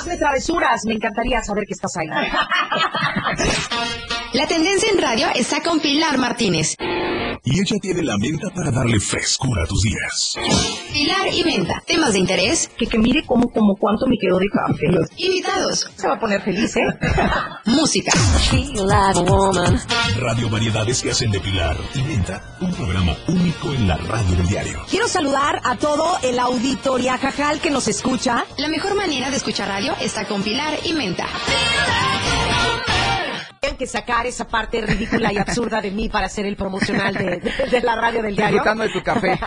Hazme travesuras, me encantaría saber que estás ahí. La tendencia en radio está con Pilar Martínez. Y ella tiene la menta para darle frescura a tus días. Pilar y Menta. Temas de interés. Que, que mire cómo, como cuánto me quedó de café. Invitados. Se va a poner feliz, ¿eh? Música. Radio Variedades que hacen de Pilar y Menta un programa único en la radio del diario. Quiero saludar a todo el auditoria jajal que nos escucha. La mejor manera de escuchar radio está con Pilar y Menta. Tienen que sacar esa parte ridícula y absurda de mí para hacer el promocional de, de- de la radio del diario. Disfrutando de tu café.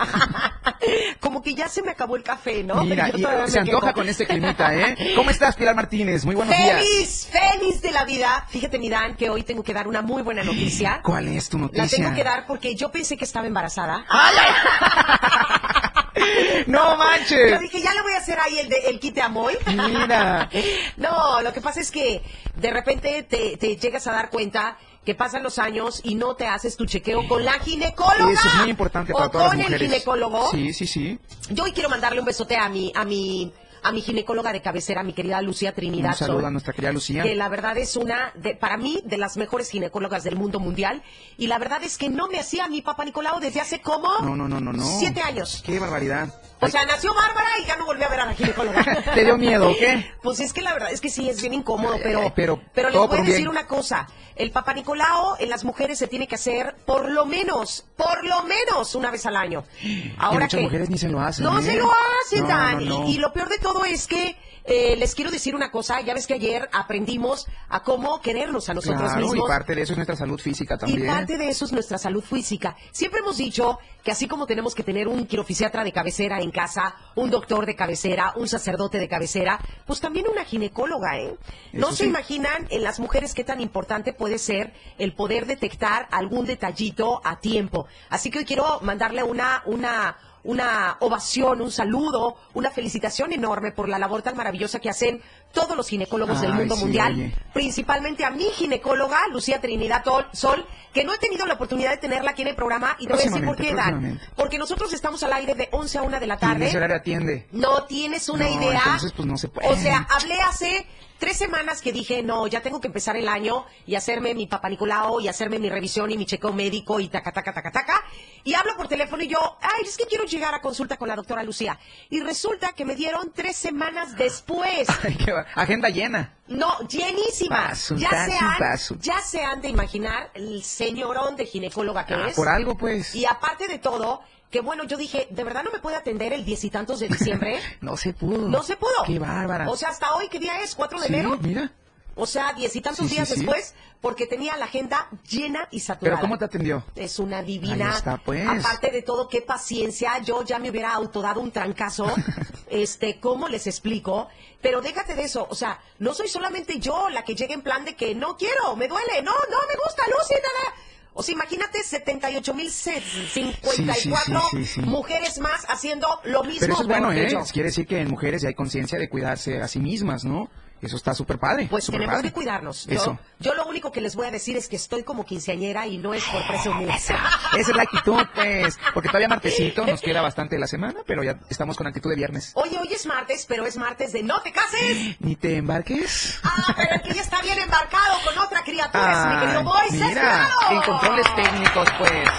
Como que ya se me acabó el café, ¿no? Mira, y se antoja con este climita, ¿eh? ¿Cómo estás, Pilar Martínez? Muy buenos días. Feliz, feliz de la vida. Fíjate, mi Dan, que hoy tengo que dar una muy buena noticia. ¿Cuál es tu La noticia? tengo que dar porque yo pensé que estaba embarazada. ¡No Yo manches! dije, ya le voy a hacer ahí el, de, el kit de Amoy. Mira. No, lo que pasa es que de repente te, te llegas a dar cuenta que pasan los años y no te haces tu chequeo con la ginecóloga. Eso es muy importante para o todas con las mujeres. el ginecólogo. Sí, sí, sí. Yo hoy quiero mandarle un besote a mi, a mi, a mi ginecóloga de cabecera, mi querida Lucía Trinidad. Un saludo a nuestra querida Lucía. Que la verdad es una, de, para mí, de las mejores ginecólogas del mundo mundial. Y la verdad es que no me hacía mi papá Nicolau desde hace como No, no, no, no, no. siete años. ¡Qué barbaridad! O sea, nació Bárbara y ya no volví a ver a la ginecóloga. ¿Te dio miedo o qué? Pues es que la verdad es que sí, es bien incómodo, pero, Ay, pero pero les voy a decir bien. una cosa. El papá Nicolau en las mujeres se tiene que hacer por lo menos, por lo menos una vez al año. Ahora muchas que mujeres ni se lo hacen, No ¿eh? se lo hacen, No, Dan. no, no. Y, y lo peor de todo es que eh, les quiero decir una cosa. Ya ves que ayer aprendimos a cómo querernos a nosotros Claro, mismos. y parte de eso es nuestra salud física Y también. parte de eso es nuestra salud física. Siempre hemos dicho que así como tenemos que tener un quirofisiatra de cabecera en casa, un doctor de cabecera, un sacerdote de cabecera, pues también una ginecóloga, ¿eh? No se imaginan en las mujeres qué tan importante puede ser el poder detectar algún detallito a tiempo. Así que hoy quiero mandarle una, una, una ovación, un saludo, una felicitación enorme por la labor tan maravillosa que hacen todos los ginecólogos del mundo sí, mundial oye. principalmente a mi ginecóloga, Lucía Trinidad Sol, que no he tenido la oportunidad de tenerla aquí en el programa y te voy a decir por qué, Dan. Porque nosotros estamos al aire de 11 a 1 de la tarde. atiende. No tienes una No, idea. entonces, pues, no se puede. O sea, hablé hace tres semanas que dije, no, ya tengo que empezar el año y hacerme mi papá Nicolau y hacerme mi revisión y mi chequeo médico y taca, taca, taca, taca. Y hablo por teléfono y yo, ay, es que quiero llegar a consulta con la doctora Lucía. Y resulta que me dieron tres semanas después. Ay, qué Agenda llena. No, llenísima. Paso, ya, paso, se han, paso. ya se han de imaginar el señorón de ginecóloga que Ah, es. por algo, pues. Y aparte de todo, que bueno, yo dije, ¿de verdad no me puede atender el diez y tantos de diciembre? No se pudo. no se pudo. Qué bárbara. O sea, hasta hoy, ¿qué día es? ¿4 de Sí, enero? mira. O sea, diez y tantos Sí, días sí. después, porque tenía la agenda llena y saturada. Pero ¿cómo te atendió? Es una divina. Ahí está, pues. Aparte de todo, qué paciencia. Yo ya me hubiera autodado un trancazo. este, ¿cómo les explico? Pero déjate de eso. O sea, no soy solamente yo la que llega en plan de que no quiero, me duele, no, no me gusta, Lucy, nada. O sea, imagínate 78.054 Sí, sí, sí, mujeres más haciendo lo mismo. Pero eso es bueno, ¿eh? Quiere decir que en mujeres ya hay conciencia de cuidarse a sí mismas, ¿no? Eso está súper padre. Pues súper tenemos padre. que cuidarnos. Yo, Eso. yo lo único que les voy a decir es que estoy como quinceañera y no es por presumir. Esa es la actitud, pues. Porque todavía martesito, nos queda bastante de la semana, pero ya estamos con actitud de viernes. Oye, hoy es martes, pero es martes de no te cases. Ni te embarques. Ah, pero el que ya está bien embarcado con otra criatura es mi querido Ay, Moisés. mira, Claro. en controles técnicos, pues.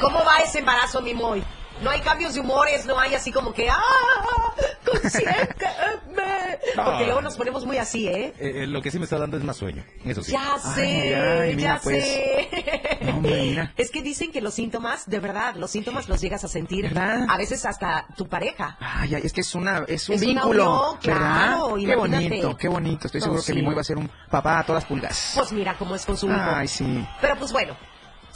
¿Cómo va ese embarazo, mi Moy? No hay cambios de humores, no hay así como que, ¡ah! Porque luego nos ponemos muy así, ¿eh? Eh, eh, lo que sí me está dando es más sueño, eso sí. Ya sé, ay, mira, ya pues. sé. No, mira. Es que dicen que los síntomas, de verdad, los síntomas los llegas a sentir. ¿Verdad? A veces hasta tu pareja. Ay, ay, es que es una es un Es una vínculo, unión, claro, ¿verdad? Qué bonito, qué bonito. Estoy No, seguro sí. que mi Moy va a ser un papá a todas pulgas. Pues mira cómo es con su hijo. Ay, sí. Pero pues bueno.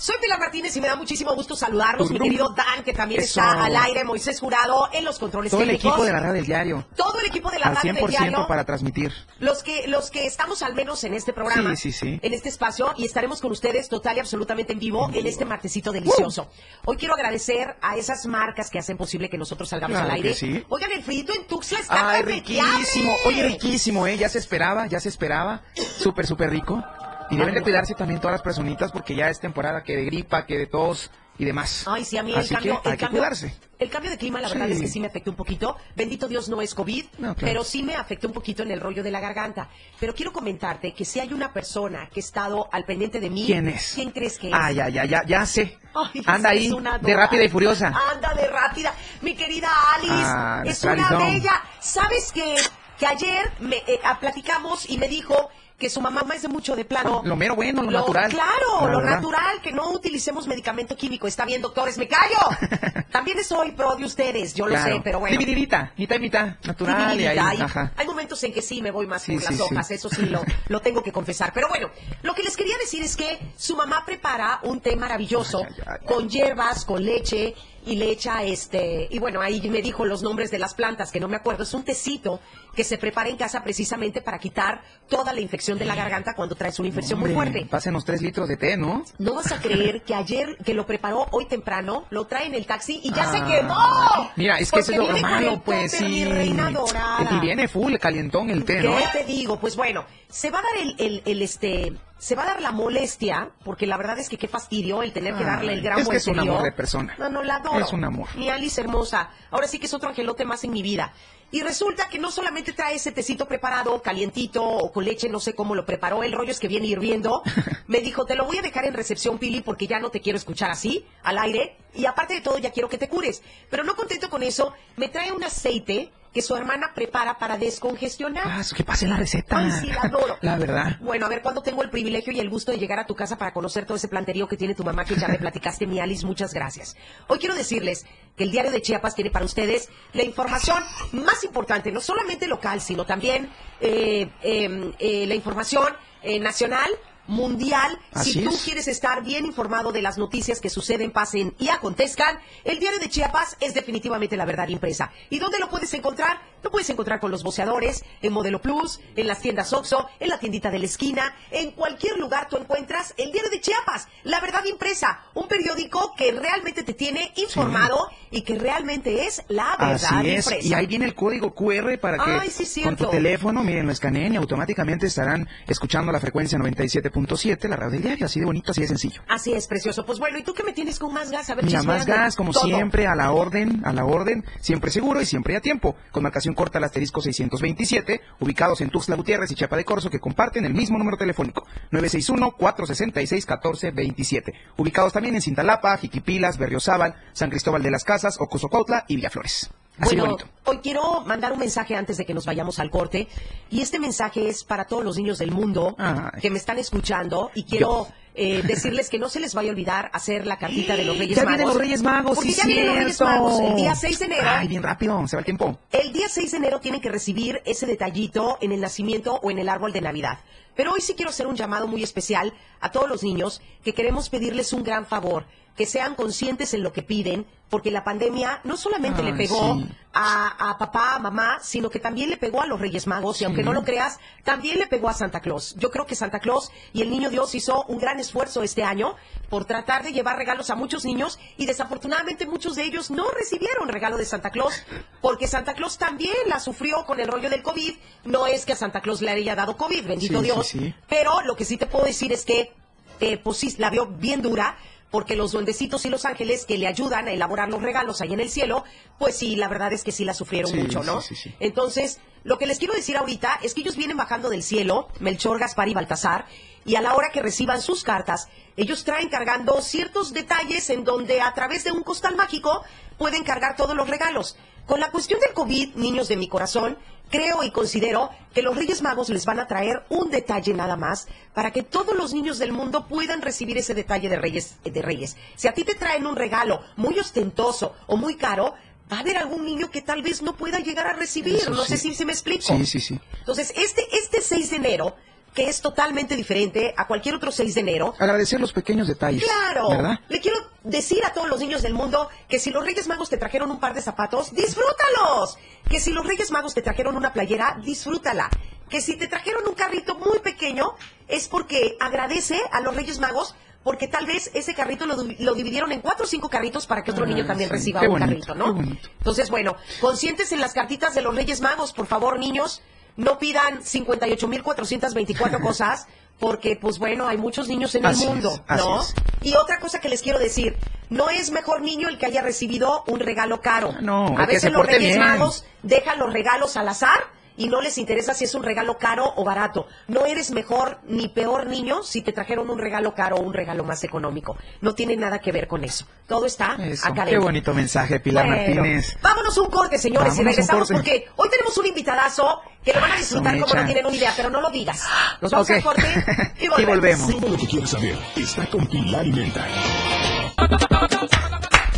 Soy Pilar Martínez y me da muchísimo gusto saludarlos, mi querido Dan, que también Eso. está al aire, Moisés Jurado, en los controles Todo el técnicos. equipo de la radio del diario. Todo el equipo de la Al radio del 100% diario. para transmitir. Los que, los que estamos al menos en este programa, Sí, sí, sí. en este espacio, y estaremos con ustedes total y absolutamente en vivo en este martesito delicioso. Hoy quiero agradecer a esas marcas que hacen posible que nosotros salgamos Claro al aire. Oigan, el frito en Tuxtla está Ay, riquísimo. Oye, riquísimo, ¿eh? Ya se esperaba, ya se esperaba. Súper, súper rico. Y deben de cuidarse también todas las personitas porque ya es temporada que de gripa, que de tos. y demás. Ay, sí, a mí el Así cambio, que el hay que cambio- cuidarse. El cambio de clima, la verdad Sí. es que sí me afectó un poquito. Bendito Dios no es COVID, No, claro. pero sí me afectó un poquito en el rollo de la garganta. Pero quiero comentarte que si hay una persona que ha estado al pendiente de mí. ¿Quién es? ¿Quién crees que es? Ah, ya, ya, ya, ya sé. Ay, Anda ahí, de rápida y furiosa. Anda de rápida. Mi querida Alice, Ah, es una bella. ¿Sabes que, que ayer me, eh, ah, platicamos y me dijo que su mamá es de mucho de plano? Lo mero bueno, lo natural. Claro, La lo verdad. natural, que no utilicemos medicamento químico. Está bien, doctores, me callo. También soy pro de ustedes, yo Claro. lo sé, pero bueno. Divididita, mitad y mitad, natural y ahí. Hay, ajá. hay momentos en que sí me voy más Sí, por las sí, sí. hojas, eso sí lo, lo tengo que confesar. Pero bueno, lo que les quería decir es que su mamá prepara un té maravilloso Ay, ay, ay. con hierbas, con leche y le echa este, y bueno, ahí me dijo los nombres de las plantas, que no me acuerdo, es un tecito que se prepara en casa precisamente para quitar toda la infección de la garganta cuando traes una infección muy fuerte. Pásenos tres litros de té, ¿no? No vas a creer que ayer que lo preparó hoy temprano, lo trae en el taxi y ya se Ah. quemó. Mira, es que eso es lo malo, pues sí. Y viene full, calientón el té, ¿no? ¿Qué te digo? Pues bueno, se va a dar el, el, el, este, se va a dar la molestia, porque la verdad es que qué fastidio el tener que darle el gran es que es un amor de persona. No, no, la adoro. Es un amor. Mi Alice hermosa. Ahora sí que es otro angelote más en mi vida. Y resulta que no solamente trae ese tecito preparado, calientito o con leche, no sé cómo lo preparó, el rollo es que viene hirviendo. Me dijo, te lo voy a dejar en recepción, Pili, porque ya no te quiero escuchar así, al aire. Y aparte de todo, ya quiero que te cures. Pero no contento con eso, me trae un aceite que su hermana prepara para descongestionar. Ah, que pase la receta. Ay, sí, la adoro. La verdad. Bueno, a ver, cuando tengo el privilegio y el gusto de llegar a tu casa para conocer todo ese planterío que tiene tu mamá, que ya me platicaste, mi Alice, muchas gracias. Hoy quiero decirles que el Diario de Chiapas tiene para ustedes la información más importante, no solamente local, sino también eh, eh, eh, la información eh, nacional, mundial. Así si tú es. quieres estar bien informado de las noticias que suceden, pasen y acontezcan, el Diario de Chiapas es definitivamente la verdad impresa. ¿Y dónde lo puedes encontrar? Lo puedes encontrar con los voceadores, en Modelo Plus, en las tiendas Oxxo, en la tiendita de la esquina, en cualquier lugar tú encuentras el Diario de Chiapas, la verdad impresa, un periódico que realmente te tiene informado y que realmente es la verdad Así es. impresa. Y ahí viene el código QR para que Ay, sí, con tu teléfono, miren, lo escaneen y automáticamente estarán escuchando la frecuencia 97.7, la radio del diario. Así de bonito, así de sencillo. Así es, precioso. Pues bueno, ¿y tú qué me tienes con más gas? A ver, Mira, más gas, como todo. siempre, a la orden, a la orden, siempre seguro y siempre a tiempo. Con marcación corta al asterisco 627, ubicados en Tuxtla Gutiérrez y Chiapa de Corzo, que comparten el mismo número telefónico, 961-466-1427. Ubicados también en Cintalapa, Jiquipilas, Berriozábal, San Cristóbal de las Casas, Ocosocautla y Villaflores. Así Bueno, bonito. hoy quiero mandar un mensaje antes de que nos vayamos al corte. Y este mensaje es para todos los niños del mundo Ay. que me están escuchando. Y quiero eh, decirles que no se les vaya a olvidar hacer la cartita de los Reyes Ya Magos. vienen los Reyes Magos, Porque sí, ya vienen los Reyes. Magos. El día 6 de enero. Ay, bien rápido, se va el tiempo. El día 6 de enero tienen que recibir ese detallito en el nacimiento o en el árbol de Navidad. Pero hoy sí quiero hacer un llamado muy especial a todos los niños que queremos pedirles un gran favor, que sean conscientes en lo que piden, porque la pandemia no solamente le pegó sí. A, a papá, a mamá, sino que también le pegó a los Reyes Magos y aunque no lo creas, también le pegó a Santa Claus. Yo creo que Santa Claus y el Niño Dios hizo un gran esfuerzo este año por tratar de llevar regalos a muchos niños y desafortunadamente muchos de ellos no recibieron regalo de Santa Claus porque Santa Claus también la sufrió con el rollo del COVID. No es que a Santa Claus le haya dado COVID, bendito Sí, sí, Dios, sí. pero lo que sí te puedo decir es que eh, pues sí, la vio bien dura, porque los duendecitos y los ángeles que le ayudan a elaborar los regalos ahí en el cielo, pues sí, la verdad es que sí la sufrieron Sí, mucho, ¿no? sí, sí, sí. Entonces, lo que les quiero decir ahorita es que ellos vienen bajando del cielo, Melchor, Gaspar y Baltasar, y a la hora que reciban sus cartas, ellos traen cargando ciertos detalles en donde a través de un costal mágico pueden cargar todos los regalos. Con la cuestión del COVID, niños de mi corazón, creo y considero que los Reyes Magos les van a traer un detalle nada más para que todos los niños del mundo puedan recibir ese detalle de Reyes. De Reyes. Si a ti te traen un regalo muy ostentoso o muy caro, va a haber algún niño que tal vez no pueda llegar a recibir. Eso no sé sí. si se me explico. Sí, sí, sí. Entonces, este, este 6 de enero, que es totalmente diferente a cualquier otro 6 de enero, Agradecer los pequeños detalles. Claro. ¿Verdad? Le quiero decir a todos los niños del mundo que si los Reyes Magos te trajeron un par de zapatos, disfrútalos. Que si los Reyes Magos te trajeron una playera, disfrútala. Que si te trajeron un carrito muy pequeño, es porque agradece a los Reyes Magos porque tal vez ese carrito lo, lo dividieron en cuatro o cinco carritos para que otro Ah, niño también sí. reciba Qué un bonito, carrito, ¿no? Entonces, bueno, conscientes en las cartitas de los Reyes Magos, por favor, niños, no pidan 58.424 cosas, porque pues bueno, hay muchos niños en Así el mundo, ¿no? Y otra cosa que les quiero decir, no es mejor niño el que haya recibido un regalo caro. No, a que veces se los Reyes. Magos dejan los regalos al azar y no les interesa si es un regalo caro o barato. No eres mejor ni peor niño si te trajeron un regalo caro o un regalo más económico. No tiene nada que ver con eso. Todo está Eso, acá qué dentro. bonito mensaje, Pilar Bueno, Martínez. Vámonos un corte, señores, Vámonos y regresamos porque hoy tenemos un invitadazo que lo van a disfrutar como no tienen una idea, pero no lo digas. Nos vamos Ok. al corte y Y volvemos. volvemos. Todo lo que quieres saber está con Pilar y Menta.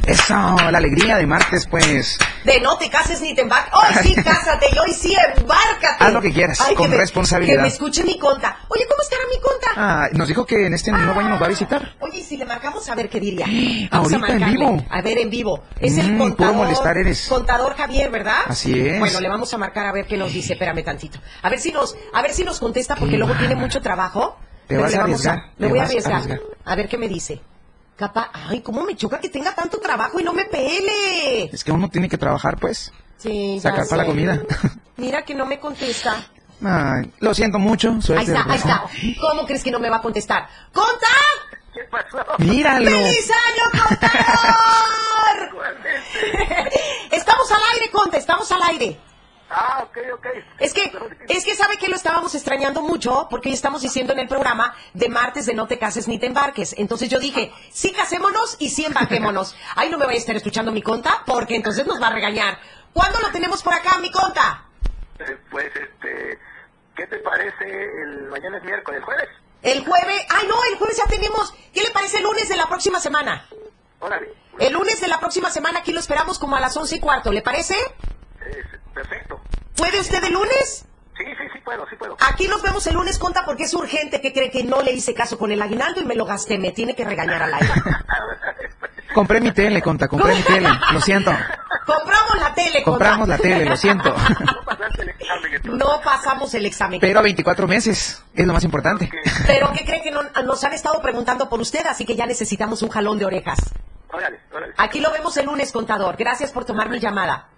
Eso, la alegría de martes, pues. De no te cases ni te embarques. Hoy sí, cásate y hoy sí, embárcate. Haz lo que quieras, con que me- responsabilidad. Que me escuche mi conta. Oye, ¿cómo estará mi conta? Ah, nos dijo que en este nuevo año nos va a visitar. Oye, y si le marcamos a ver qué diría. Ahorita a en vivo. A ver, en vivo. Es el Mm, contador. puro molestar eres. Contador Javier, ¿verdad? Así es. Bueno, le vamos a marcar a ver qué nos dice. Espérame tantito. A ver si nos, a ver si nos contesta porque luego tiene mucho trabajo. Te Pero vas a arriesgar, Me te voy a a arriesgar. arriesgar. A ver qué me dice. Capa, ay, cómo me choca que tenga tanto trabajo y no me pele. Es que uno tiene que trabajar, pues. Sí, Sacar para la comida. Mira que no me contesta. Ay, lo siento mucho. Ahí está, ahí está. ¿Cómo crees que no me va a contestar? ¡Conta! ¿Qué pasó? Míralo. ¡Feliz año, contador! estamos al aire, Conta, estamos al aire. Ah, ok, ok. Es que, es que sabe que lo estábamos extrañando mucho porque hoy estamos diciendo en el programa de martes de no te cases ni te embarques. Entonces yo dije, sí casémonos y sí embarquémonos. Ay, no me vaya a estar escuchando mi conta porque entonces nos va a regañar. ¿Cuándo lo tenemos por acá, mi conta? Eh, Pues, este, ¿qué te parece el mañana es miércoles, el jueves? El jueves, ay no, el jueves ya tenemos. ¿Qué le parece el lunes de la próxima semana? Órale. El lunes de la próxima semana aquí lo esperamos como a las once y cuarto, ¿le parece? Eh, perfecto. ¿Puede usted el lunes? Sí, sí, sí puedo, sí puedo. Aquí nos vemos el lunes, conta, porque es urgente. que cree que no le hice caso con el aguinaldo y me lo gasté? Me tiene que regañar al aire. Compré mi tele, conta, compré mi tele. Lo siento. Compramos la tele, conta. Compramos la tele, lo siento. No pasaste el examen entonces. No pasamos el examen. Pero a 24 meses, es lo más importante. Pero ¿qué cree que no- nos han estado preguntando por usted? Así que ya necesitamos un jalón de orejas. Órale, órale. Aquí lo vemos el lunes, contador. Gracias por tomar mi llamada.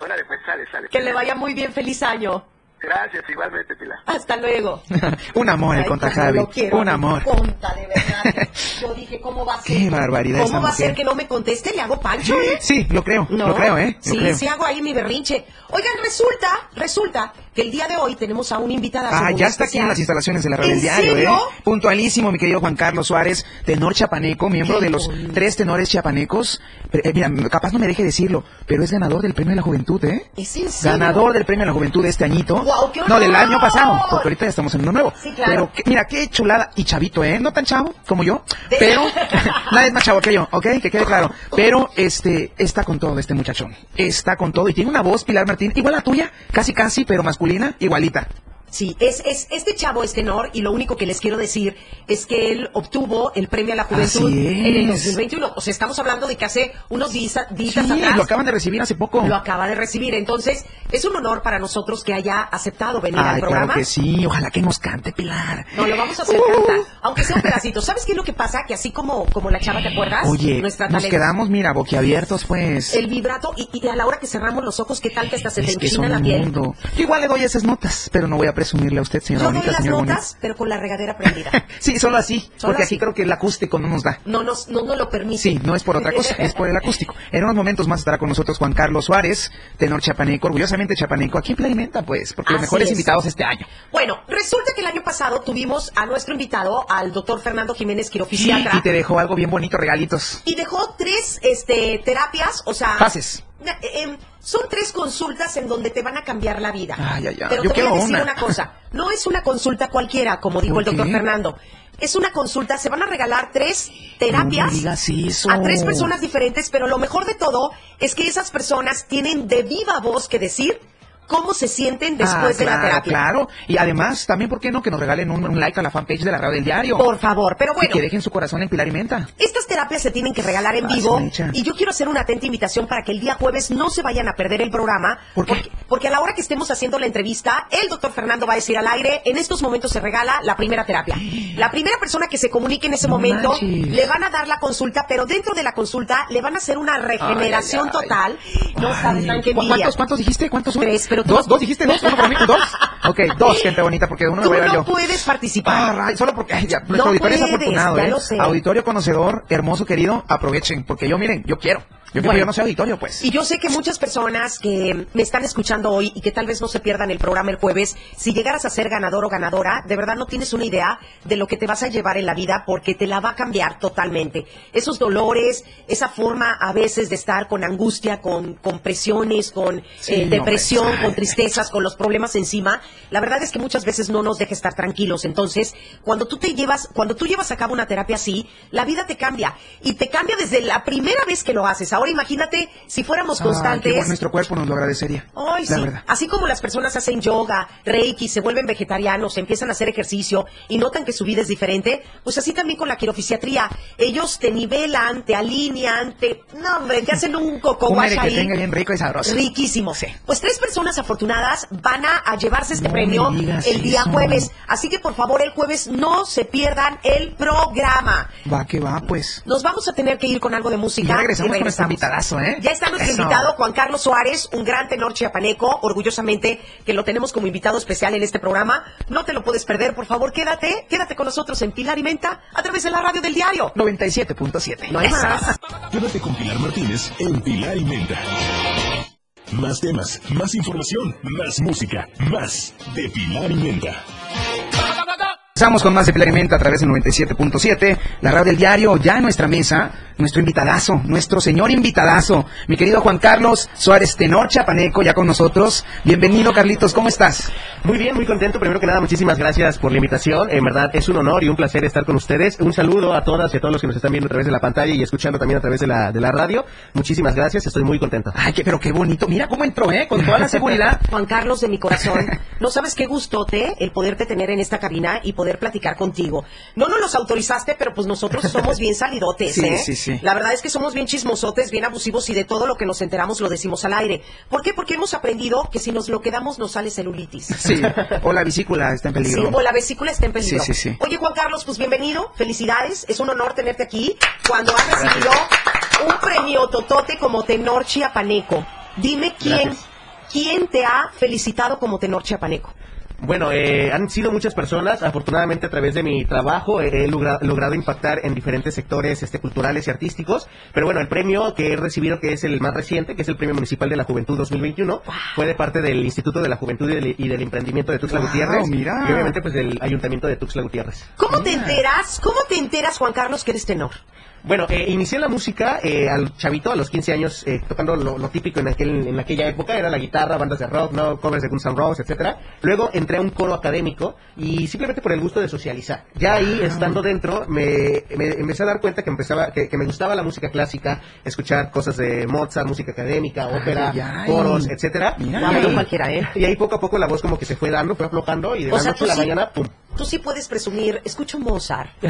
Órale, pues sale, sale. Que le vaya muy bien. Feliz año. Gracias, igualmente, Pilar. Hasta luego. Un amor el conta Javi. lo quiero, Un amor. Conta, de verdad. Yo dije, ¿cómo va a ser? Qué barbaridad ¿Cómo esa va a ser que no me conteste? ¿Le hago pancho? eh? Sí, lo creo, No. lo creo, ¿eh? Lo Sí, creo. sí hago ahí mi berrinche. Oigan, resulta, resulta que el día de hoy tenemos a un invitado. Ah, ya está aquí en las instalaciones de la radio ¿En del diario? ¿eh? Puntualísimo, mi querido Juan Carlos Suárez, tenor chapaneco, miembro de los tres tenores chapanecos. Pero, eh, mira, capaz no me deje decirlo, pero es ganador del premio de la juventud, ¿eh? ¿Es en serio? Ganador del premio de la juventud de este añito. ¡Guau, qué no, del año pasado, porque ahorita ya estamos en uno nuevo. Sí, claro. Pero que- mira, qué chulada y chavito, ¿eh? No tan chavo como yo, pero nadie es más chavo que yo, ¿ok? Que quede claro. Pero este está con todo este muchachón. Está con todo y tiene una voz, Pilar Martín, igual a la tuya, casi casi, pero masculina, igualita. Sí, es, es, este chavo es tenor y lo único que les quiero decir es que él obtuvo el premio a la juventud en el es. 2021. O sea, estamos hablando de que hace unos días, días Sí, atrás lo acaban de recibir hace poco. lo acaba de recibir. Entonces, es un honor para nosotros que haya aceptado venir al programa. claro que sí. Ojalá que nos cante, Pilar. No, lo vamos a hacer Uh. cantar, aunque sea un pedacito. ¿Sabes qué es lo que pasa? Que así como, como la chava, ¿te acuerdas? Oye, Nuestra nos talento. quedamos, mira, boquiabiertos, pues. El vibrato y, y a la hora que cerramos los ojos, ¿qué tal que hasta se te es que enchina la piel? mundo. Yo igual le doy esas notas, pero no voy a presumirle a usted, señora Yo doy bonita, las señor notas, pero con la regadera prendida. Sí, solo así, Solo porque así. aquí creo que el acústico no nos da. No nos, no nos lo permite. Sí, no es por otra cosa, es por el acústico. En unos momentos más estará con nosotros Juan Carlos Suárez, tenor chapaneco, orgullosamente chapaneco, aquí en Playmenta, pues, porque los mejores es. invitados este año. Bueno, resulta que el año pasado tuvimos a nuestro invitado, al doctor Fernando Jiménez Quirofisiatra, Y te dejó algo bien bonito, regalitos. y dejó tres este, terapias, o sea... Fases. Eh, em, son tres consultas en donde te van a cambiar la vida. Ay, ay, ay, Pero yo te voy a decir una. una. cosa, no es una consulta cualquiera, como dijo el ¿Por doctor? Fernando. Es una consulta, se van a regalar tres terapias No me digas eso. a tres personas diferentes, pero lo mejor de todo es que esas personas tienen de viva voz que decir cómo se sienten después Ah, de la terapia. Claro, y además, también, ¿por qué no? Que nos regalen un, un like a la fanpage de la radio del diario. Por favor, pero Y bueno. que dejen su corazón en Pilar y Menta. Estas terapias se tienen que regalar en vivo Mecha. y yo quiero hacer una atenta invitación para que el día jueves no se vayan a perder el programa. ¿Por qué? Porque, porque a la hora que estemos haciendo la entrevista, el doctor Fernando va a decir al aire, en estos momentos se regala la primera terapia. La primera persona que se comunique en ese No momento, manches. le van a dar la consulta, pero dentro de la consulta le van a hacer una regeneración Ay, ay, ay. total. No saben tan qué ¿cu- envidia. ¿Cuántos, cuántos dijiste? ¿Cuántos son? Tres, pero ¿Dos? ¿Dos dijiste? ¿Dos? ¿Uno por mí? ¿Dos? Ok, dos, gente bonita, porque uno lo voy a no yo. puedes Ah, participar. ray, solo porque ay, ya, nuestro No auditorio es puedes, afortunado, ya ¿eh? lo sé. Auditorio conocedor, hermoso querido, aprovechen, porque yo, miren, yo quiero. Yo Bueno. yo no soy auditorio, pues. Y yo sé que muchas personas que me están escuchando hoy y que tal vez no se pierdan el programa el jueves, si llegaras a ser ganador o ganadora, de verdad no tienes una idea de lo que te vas a llevar en la vida porque te la va a cambiar totalmente. Esos dolores, esa forma a veces de estar con angustia, con, con presiones, con Sí, eh, depresión, con tristezas, con los problemas encima, la verdad es que muchas veces no nos deja estar tranquilos. Entonces, cuando tú te llevas, cuando tú llevas a cabo una terapia así, la vida te cambia. Y te cambia desde la primera vez que lo haces. Ahora imagínate si fuéramos Ah, constantes. bueno, nuestro cuerpo nos lo agradecería. Ay, la sí. verdad. Así como las personas hacen yoga, reiki, se vuelven vegetarianos, empiezan a hacer ejercicio y notan que su vida es diferente, pues así también con la quirofisiatría. Ellos te nivelan, te alinean, te... No, hombre, te hacen un coco que ahí. tenga bien rico y sabroso. Riquísimo. Sí. Pues tres personas afortunadas van a, a llevarse este No premio el día eso. jueves. Así que por favor el jueves no se pierdan el programa. Va que va, pues. Nos vamos a tener que ir con algo de música. Y ya regresamos con nuestro regresamos. Invitadazo, ¿eh? Ya está nuestro Eso. invitado, Juan Carlos Suárez, un gran tenor chiapaneco, orgullosamente que lo tenemos como invitado especial en este programa. No te lo puedes perder, por favor, quédate, quédate con nosotros en Pilar y Menta a través de la radio del diario. 97.7. No hay más. Quédate con Pilar Martínez en Pilar y Menta. Más temas, más información, más música, más de Pilar y Menta. Empezamos con más de Pilar y Menta a través del 97.7, la radio del diario, ya en nuestra mesa, nuestro invitadazo, nuestro señor invitadazo, mi querido Juan Carlos Suárez Tenor Chapaneco, ya con nosotros. Bienvenido, Carlitos, ¿cómo estás? Muy bien, muy contento. Primero que nada, muchísimas gracias por la invitación. En verdad, es un honor y un placer estar con ustedes. Un saludo a todas y a todos los que nos están viendo a través de la pantalla y escuchando también a través de la, de la radio. Muchísimas gracias, estoy muy contento. Ay, qué, pero qué bonito, mira cómo entró, ¿eh? Con toda la seguridad. Juan Carlos de mi corazón, no sabes qué gustote el poderte tener en esta cabina y poder platicar contigo. No nos los autorizaste, pero pues nosotros somos bien salidotes, Sí, ¿eh? sí, sí. La verdad es que somos bien chismosotes, bien abusivos y de todo lo que nos enteramos lo decimos al aire. ¿Por qué? Porque hemos aprendido que si nos lo quedamos nos sale celulitis. Sí, o la vesícula está en Sí, peligro. o la vesícula está en peligro. Sí, sí, sí. Oye, Juan Carlos, pues bienvenido, felicidades. Es un honor tenerte aquí cuando has recibido un premio totote como tenor chiapaneco. Dime quién, Gracias. quién te ha felicitado como tenor chiapaneco. Bueno, eh, han sido muchas personas. Afortunadamente, a través de mi trabajo, eh, he logra- logrado impactar en diferentes sectores este, culturales y artísticos. Pero bueno, el premio que he recibido, que es el más reciente, que es el Premio Municipal de la Juventud 2021, fue de parte del Instituto de la Juventud y del, y del Emprendimiento de Tuxtla Wow, Gutiérrez. mira. Y obviamente, pues del Ayuntamiento de Tuxtla Gutiérrez. ¿Cómo te enteras? ¿Cómo te enteras, Juan Carlos, que eres tenor? Bueno, eh, inicié la música eh, al chavito, a los 15 años, eh, tocando lo, lo típico en, aquel, en aquella época, era la guitarra, bandas de rock, no covers de Guns N' Roses, etcétera. Luego entré a un coro académico y simplemente por el gusto de socializar. Ya ahí, estando dentro, me, me empecé a dar cuenta que empezaba, que, que me gustaba la música clásica, escuchar cosas de Mozart, música académica, ópera, Ay, ay. coros, etcétera. Mira. Y ahí- cualquiera, ¿eh? Y ahí poco a poco la voz como que se fue dando, fue aflojando y de O la sea, noche a la sí- mañana, pum. Tú sí puedes presumir, escucho Mozart, sí,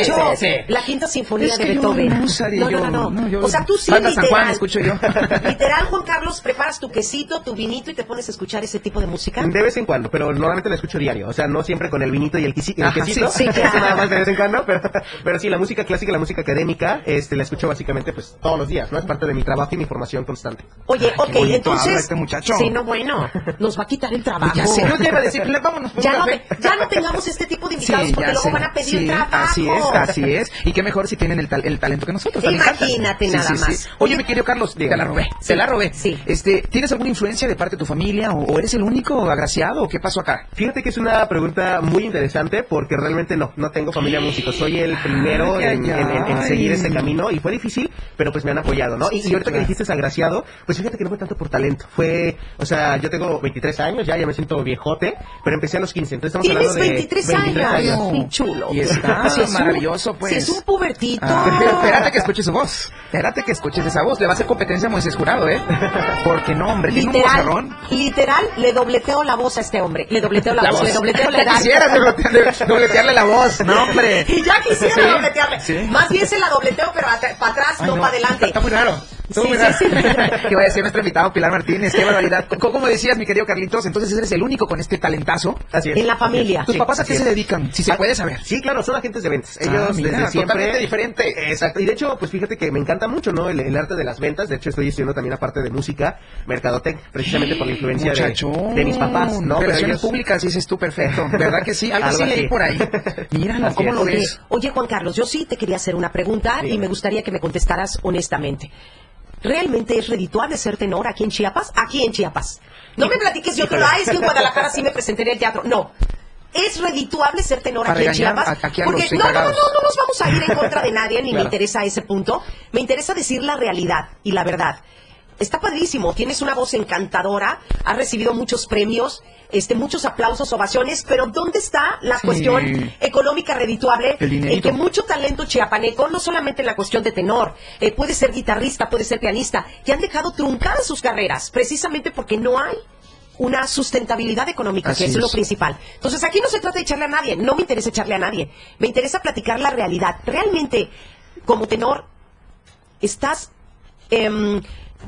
escucho sí, sí. la quinta sinfonía Es de que yo Beethoven. Mozart y no, yo- no, no, no, yo- O sea, tú sí, Banda San literal. Juan, escucho yo. literal, Juan Carlos, preparas tu quesito, tu vinito y te pones a escuchar ese tipo de música. De vez en cuando, pero normalmente la escucho diario. O sea, no siempre con el vinito y el, quisi- el Ajá, quesito. sí, claro. nada más de vez en cuando. Pero, pero sí, la música clásica, la música académica, este, la escucho básicamente pues todos los días, ¿no? Es parte de mi trabajo y mi formación constante. Oye, Ay, ok, entonces. este muchacho. Sí, no, bueno, nos va a quitar el trabajo. Ya sé, no te iba a decir, vámonos. por Ya no, café. te- ya no tengamos este tipo de invitados porque luego sé. van a pedir Sí, trabajo. Así es, así es. Y qué mejor si tienen el, tal- el talento que nosotros. Imagínate nada más. Oye, mi querido Carlos, te la robé. Sí. Te la robé. Sí. Este, ¿Tienes alguna influencia de parte de tu familia o, o eres el único agraciado o qué pasó acá? Fíjate que es una pregunta muy interesante porque realmente no, no tengo familia músico. Soy el primero Ay, en, ay, en- en- en ay. seguir este camino y fue difícil, pero pues me han apoyado, ¿no? Y, Sí, y ahorita claro. que dijiste agraciado, pues fíjate que no fue tanto por talento. Fue, o sea, yo tengo 23 años, ya, ya me siento viejote, pero empecé a los 15. Entonces estamos Tienes hablando de 23, 23 años. chulo. Y está Sí, es un- maravilloso, pues. Sí, es un pubertito. Ah, pero espérate que escuches su voz. Espérate que escuches esa voz. Le va a hacer competencia a Moisés Jurado, ¿eh? Porque no, hombre, tiene un Literal, bozarrón. literal, le dobleteo la voz a este hombre. Le dobleteo la, voz, le dobleteo la edad. dobletearle, dobletearle la voz. No, hombre. Y ya quisiera Sí, dobletearle. sí. Más bien se la dobleteo, pero para atrás, Ay, no, para adelante. Está muy raro. Tú, Sí, ¿verdad? sí, sí. que vaya a ser nuestro invitado Pilar Martínez, qué barbaridad. Co- Como decías, mi querido Carlitos, entonces eres el único con este talentazo. Así es. En la familia. ¿Tus Sí, papás a qué se dedican? Si se Ah, puede saber. Sí, claro, son agentes de ventas. Ah, Ellos mira, desde siempre. totalmente diferente. Exacto. Y de hecho, pues fíjate que me encanta mucho, ¿no? El, el arte de las ventas. De hecho, estoy estudiando también aparte de música, mercadotec, precisamente por la influencia de, mis papás, ¿no? Pero Relaciones ellos- públicas, dices tú, perfecto. ¿Verdad que sí? Algo, Algo sí leí así. por ahí. Míralo, Así ¿cómo es. lo ves? oye, Juan Carlos, yo sí te quería hacer una pregunta y me gustaría que me contestaras honestamente. ¿Realmente es redituable ser tenor aquí en Chiapas? Aquí en Chiapas. No me platiques otro lado, "Ay, es que en Guadalajara sí me presenté en el teatro. No. ¿Es redituable ser tenor Para aquí en Chiapas? a- aquí a Porque no, no, no, no, nos vamos a ir en contra de nadie, ni me interesa ese punto. Me interesa decir la realidad y la verdad. Está padrísimo, tienes una voz encantadora, has recibido muchos premios, este, muchos aplausos, ovaciones, pero ¿dónde está la Sí. cuestión económica redituable en que mucho talento chiapaneco, no solamente en la cuestión de tenor, eh, puede ser guitarrista, puede ser pianista, que han dejado truncadas sus carreras, precisamente porque no hay una sustentabilidad económica, Así que es lo principal. Entonces aquí no se trata de echarle a nadie, no me interesa echarle a nadie, me interesa platicar la realidad. Realmente, como tenor, ¿estás em,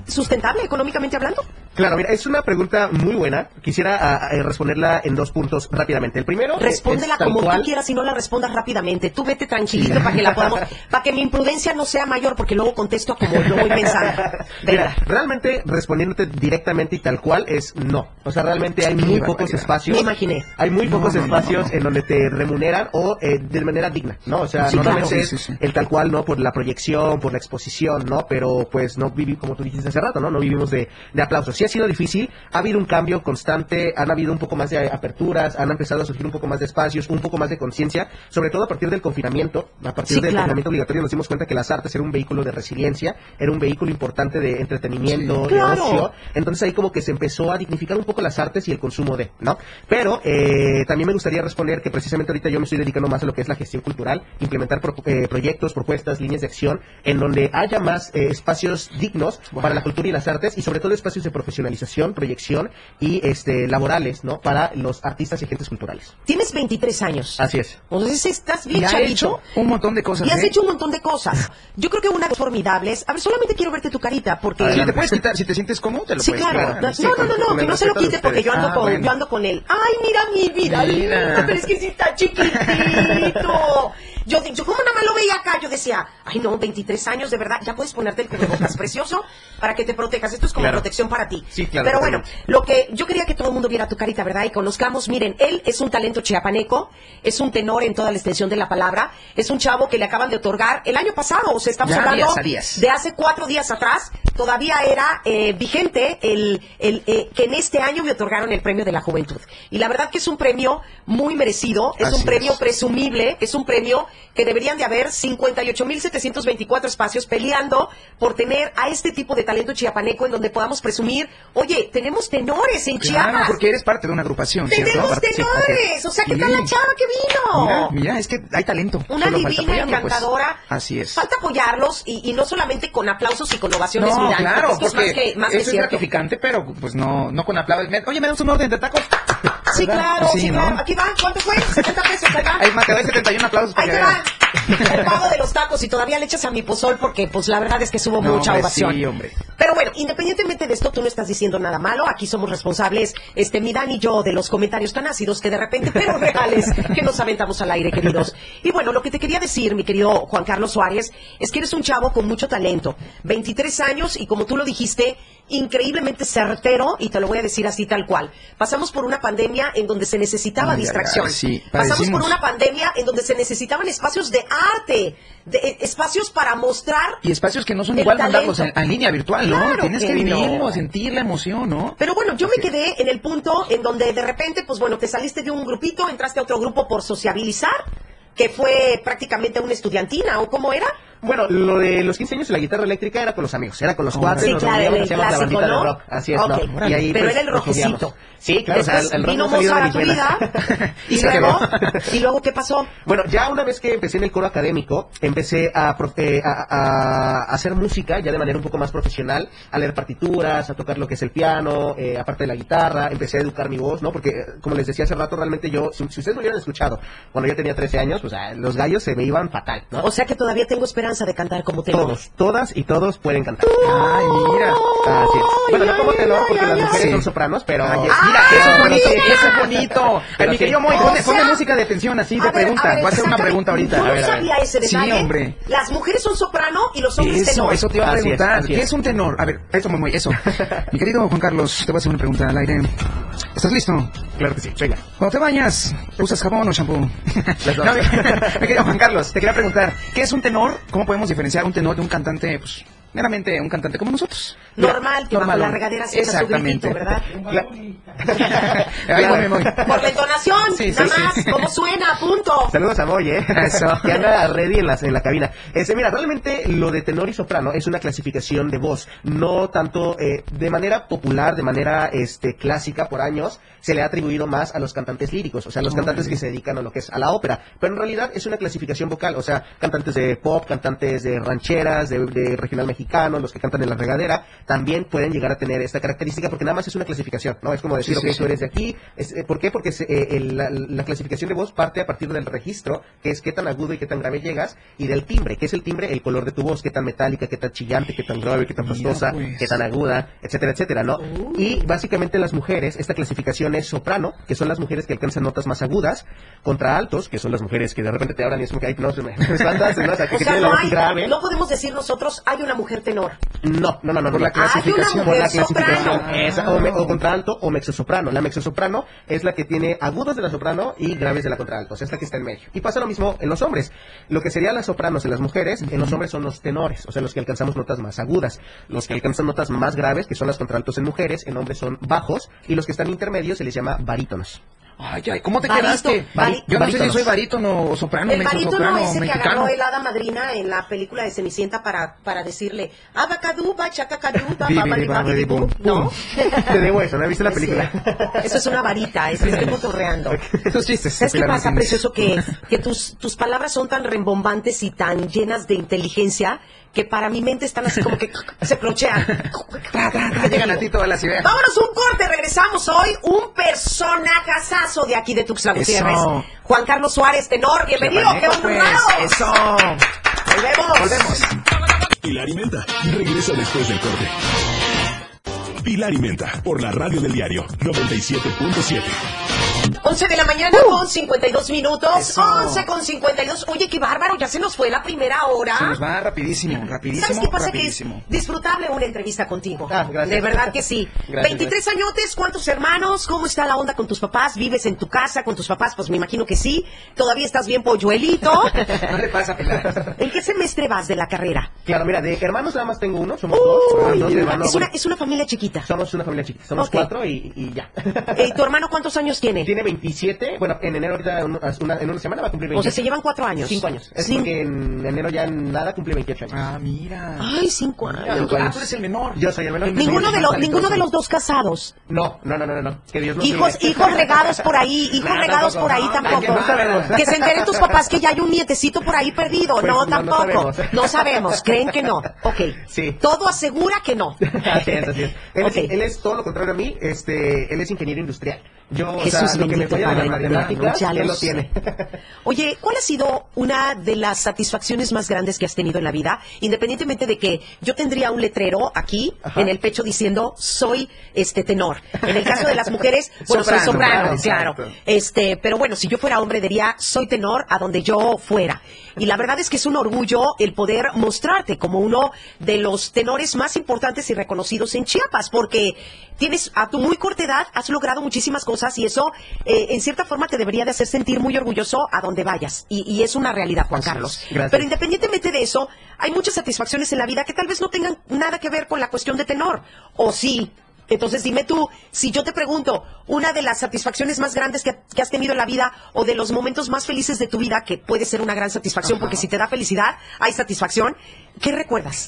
sustentable económicamente hablando? Claro, mira, es una pregunta muy buena. Quisiera a- a, responderla en dos puntos rápidamente. El primero. eh, Respóndela como cual- tú quieras y no la respondas rápidamente. Tú vete tranquilito para que la podamos, para que mi imprudencia no sea mayor, porque luego contesto como lo voy pensando. Mira, realmente respondiéndote directamente y tal cual es no. O sea, realmente hay muy Qué pocos espacios. Me imaginé. Hay muy No, pocos no, espacios no. en donde te remuneran o eh, de manera digna, ¿no? O sea, Sí, normalmente claro. es Sí, el tal cual, ¿no? Por la proyección, por la exposición, ¿no? Pero pues no vivimos, como tú dijiste hace rato, ¿no? No vivimos de, de aplausos. Ha sido difícil, ha habido un cambio constante, han habido un poco más de aperturas, han empezado a surgir un poco más de espacios, un poco más de conciencia, sobre todo a partir del confinamiento. A partir Sí, del claro. confinamiento obligatorio nos dimos cuenta que las artes era un vehículo de resiliencia, era un vehículo importante de entretenimiento, Sí. de Claro. ocio. Entonces ahí como que se empezó a dignificar un poco las artes y el consumo de, ¿no? Pero eh, también me gustaría responder que precisamente ahorita yo me estoy dedicando más a lo que es la gestión cultural, implementar pro- eh, proyectos, propuestas, líneas de acción, en donde haya más eh, espacios dignos para la cultura y las artes y sobre todo espacios de profesionalización, proyección y este laborales, ¿no? Para los artistas y agentes culturales. Tienes 23 años. Así es. Entonces estás bien Y ha chavito. hecho un montón de cosas. Y has ¿eh? hecho un montón de cosas. Yo creo que una de las formidables. A ver, solamente quiero verte tu carita, porque. Sí, te puedes quitar, si te sientes cómodo, te lo Sí, puedes claro. quitar. No, Sí, no, no, no, el que no se lo quite porque yo ando. Ah, con, bueno. yo ando con él. Ay, mira mi vida, Mira. linda, pero es que sí está chiquitito. Yo, yo como nada más lo veía acá, yo decía, ay no, 23 años, de verdad, ya puedes ponerte el cubrebocas precioso para que te protejas. Esto es como Claro. protección para ti. Sí, claro, Pero bueno, lo que yo quería que todo el mundo viera tu carita, ¿verdad? Y conozcamos, miren, él es un talento chiapaneco, es un tenor en toda la extensión de la palabra, es un chavo que le acaban de otorgar el año pasado, o sea, estamos Ya, hablando días a días. de hace cuatro días atrás, todavía era eh, vigente el, el eh, que en este año me otorgaron el premio de la juventud. Y la verdad que es un premio muy merecido, es Así un premio es. presumible, es un premio que deberían de haber 58.724 espacios peleando por tener a este tipo de talento chiapaneco en donde podamos presumir, oye, tenemos tenores en Claro, Chiapas. porque eres parte de una agrupación, ¿cierto? Tenemos tenores, o sea, ¿qué Sí. tal la chava que vino? Mira, mira, es que hay talento. Una solo divina, pues. encantadora. Así es. Falta apoyarlos y, y no solamente con aplausos y con ovaciones. No, claro, es más que, más que es gratificante, pero pues no, no con aplausos. Oye, ¿me das un orden de tacos? Sí, claro, sí, ¿no? claro. Aquí va, ¿cuánto fue? 70 pesos, ahí va. Ahí más, te doy 71 aplausos para Ahí que te va. El pago de los tacos y todavía le echas a mi pozol porque pues la verdad es que subo No, mucha hombre, ovación. sí, hombre. Pero bueno, independientemente de esto, tú no estás diciendo nada malo. Aquí somos responsables, este, mi Dan y yo, de los comentarios tan ácidos que de repente, pero reales, que nos aventamos al aire, queridos. Y bueno, lo que te quería decir, mi querido Juan Carlos Suárez, es que eres un chavo con mucho talento. 23 años y como tú lo dijiste, increíblemente certero, y te lo voy a decir así tal cual. Pasamos por una pandemia en donde se necesitaba Ay, distracción. ay, sí, Pasamos por una pandemia en donde se necesitaban espacios de arte, de, eh, espacios para mostrar Y espacios que no son igual mandarlos en línea virtual, ¿no? Claro Tienes que, que no. vivirlo, sentir la emoción, ¿no? Pero bueno, yo me quedé en el punto en donde de repente, pues bueno, te saliste de un grupito, entraste a otro grupo por sociabilizar, que fue prácticamente una estudiantina, ¿o cómo era? Bueno, lo de los 15 años y la guitarra eléctrica era con los amigos, era con los Oh, cuates. Sí, claro, el así es. Y ahí, Pero pues, era el subíamos. Sí, claro, o sea, Después el, el rock vino no salió de mis venas. y luego, quedó. y luego, ¿qué pasó? Bueno, ya una vez que empecé en el coro académico, empecé a, eh, a, a- a hacer música ya de manera un poco más profesional, a leer partituras, a tocar lo que es el piano, eh, aparte de la guitarra, empecé a educar mi voz, ¿no? Porque, eh, como les decía hace rato, realmente yo, si, si ustedes me hubieran escuchado cuando yo tenía 13 años, pues ah, los gallos se me iban fatal, ¿no? O sea que todavía tengo esperanza chance de cantar como tenor? Todos, todas y todos pueden cantar. Ay, mira. Así es. Bueno, no como tenor ay, porque ay, las mujeres Sí. son sopranos, pero... Ay, Oye, mira, Ay, eso es bonito, mira. eso es bonito. Pero mi sí. querido Moy, ponle, música de tensión así, de pregunta. Voy a hacer una pregunta ahorita. Yo no sabía ese Sí, detalle. hombre. Las mujeres son soprano y los hombres tenor. eso te iba a preguntar. ¿Qué es. un tenor? A ver, eso, muy, eso. Mi querido Juan Carlos, te voy a hacer una pregunta al aire. ¿Estás listo? Claro que sí, venga. Cuando te bañas, ¿usas jabón o shampoo? Las dos. No, mi querido Juan Carlos, te quería preguntar, ¿qué es un tenor? ¿Cómo podemos diferenciar un tenor de un cantante, pues, meramente un cantante como nosotros? Normal, que bajo Normal. la regadera se Exactamente. gritito, ¿verdad? Ahí voy, voy. Por la entonación, Sí, sí, nada sí. más, cómo suena, punto. Saludos a Moy, ¿eh? Eso. que anda ready en la, en la cabina. Este, mira, realmente lo de tenor y soprano es una clasificación de voz. No tanto eh, de manera popular, de manera este, clásica por años, se le ha atribuido más a los cantantes líricos, o sea, los cantantes que se dedican a lo que es a la ópera. Pero en realidad es una clasificación vocal, o sea, cantantes de pop, cantantes de rancheras, de, de regional mexicano, los que cantan en la regadera, también pueden llegar a tener esta característica porque nada más es una clasificación, ¿no? Es como decir, Sí, ok, sí. tú eres de aquí. Es, eh, ¿Por qué? Porque se- eh, el- la, la clasificación de voz parte a partir del registro, que es qué tan agudo y qué tan grave llegas, y del timbre, que es el timbre, el color de tu voz, qué tan metálica, qué tan chillante, qué tan grave, qué tan pastosa, pues. qué tan aguda, etcétera, etcétera, ¿no? Y básicamente las mujeres, esta clasificación es soprano, que son las mujeres que alcanzan notas más agudas, contra altos, que son las mujeres que de repente te hablan y es como que, ay, no, se me, me espantas, ¿no? O sea, que, O que sea, la no, hay, grave. no podemos decir nosotros, hay una mujer tenor. No, no, no, no. Por la clasificación. Por la clasificación. Esa, o, me- o contralto o mezzosoprano. La mezzosoprano es la que tiene agudos de la soprano y graves de la contralto. O sea, es la que está en medio. Y pasa lo mismo en los hombres. Lo que serían las sopranos en las mujeres, en los hombres son los tenores. O sea, los que alcanzamos notas más agudas. Los que alcanzan notas más graves, que son las contraltos en mujeres, en hombres son bajos. Y los que están intermedios se les llama barítonos. Ay, ay, ¿cómo te Barito, quedaste? bari- Yo no sé si soy barítono o soprano, el barítono mezzosoprano ese o que mexicano. agarró el hada madrina en la película de Cenicienta para, para decirle Bibidi, babadibabidibú", babadibú. ¿no? Te debo eso, ¿no he visto la película? Eso es una varita, es que estoy cotorreando. Esos chistes. ¿Sabes qué pasa, precioso? Que, que tus, tus palabras son tan rembombantes y tan llenas de inteligencia que para mi mente están así como que se tra, Llegan a ti todas las ideas. Vámonos un corte, regresamos hoy. Un personajazazo de aquí de Tuxtla. Gutiérrez. Juan Carlos Suárez, tenor. Bienvenido, qué Chapaneco, pues. honrado. Eso. Volvemos. Volvemos. Pilar y Menta regresa después del corte. Pilar y Menta por la radio del diario 97.7. 11 de la mañana con 52 minutos. Uh. Eso. 11 con 52. Oye, qué bárbaro, ya se nos fue la primera hora. Se nos va rapidísimo, rapidísimo, ¿Sabes qué pasa? rapidísimo. Que es disfrutable una entrevista contigo. Ah, gracias. De verdad que sí. Gracias, 23 añotes, ¿cuántos hermanos? ¿Cómo está la onda con tus papás? ¿Vives en tu casa con tus papás? Pues me imagino que sí. ¿Todavía estás bien polluelito? No le pasa, Pilar. ¿En qué semestre vas de la carrera? Claro, mira, de hermanos nada más tengo uno, somos dos. Uy, dos hermanos, es, una, bueno, es una familia chiquita. Somos una familia chiquita, somos cuatro y, y ya. Eh, ¿Tu hermano cuántos años tiene? Tiene 27, bueno, en enero ahorita, un- una- en una semana va a cumplir O 28. sea, se llevan cuatro años. Cinco años. Es Cin- porque en enero ya nada cumple 28 años. Ah, mira. Ay, cinco años. Ah, tú- ah, tú eres el menor. Yo soy el menor. Ninguno de, los, ninguno de los dos casados. No, no, no, no, no. Que Dios Hijos, hijos regados por ahí, hijos No, regados tampoco. por ahí No, tampoco. que no sabemos. Que se enteren tus papás que ya hay un nietecito por ahí perdido. Pues no, no, no tampoco. sabemos. No sabemos. Creen que no. Ok. Sí. Todo asegura que no. así es, así es. Él, Ok. es. él es todo lo contrario a mí, este, él es ingeniero industrial. Yo, o Jesús sea, lo que me falla de matemáticas, él lo tiene. Oye, ¿cuál ha sido una de las satisfacciones más grandes que has tenido en la vida? Independientemente de que yo tendría un letrero aquí Ajá. en el pecho diciendo soy este tenor. En el caso de las mujeres, bueno, Soprano, soy soprano, soprano, claro. Este, pero bueno, si yo fuera hombre diría soy tenor a donde yo fuera. Y la verdad es que es un orgullo el poder mostrarte como uno de los tenores más importantes y reconocidos en Chiapas, porque tienes a tu muy corta edad has logrado muchísimas cosas y eso eh, en cierta forma te debería de hacer sentir muy orgulloso a donde vayas. Y, y es una realidad, Juan. Carlos. Gracias. Pero independientemente de eso, hay muchas satisfacciones en la vida que tal vez no tengan nada que ver con la cuestión de tenor. O sí. Entonces dime tú, si yo te pregunto, una de las satisfacciones más grandes que, que has tenido en la vida o de los momentos más felices de tu vida, que puede ser una gran satisfacción, porque si te da felicidad, hay satisfacción, ¿qué recuerdas?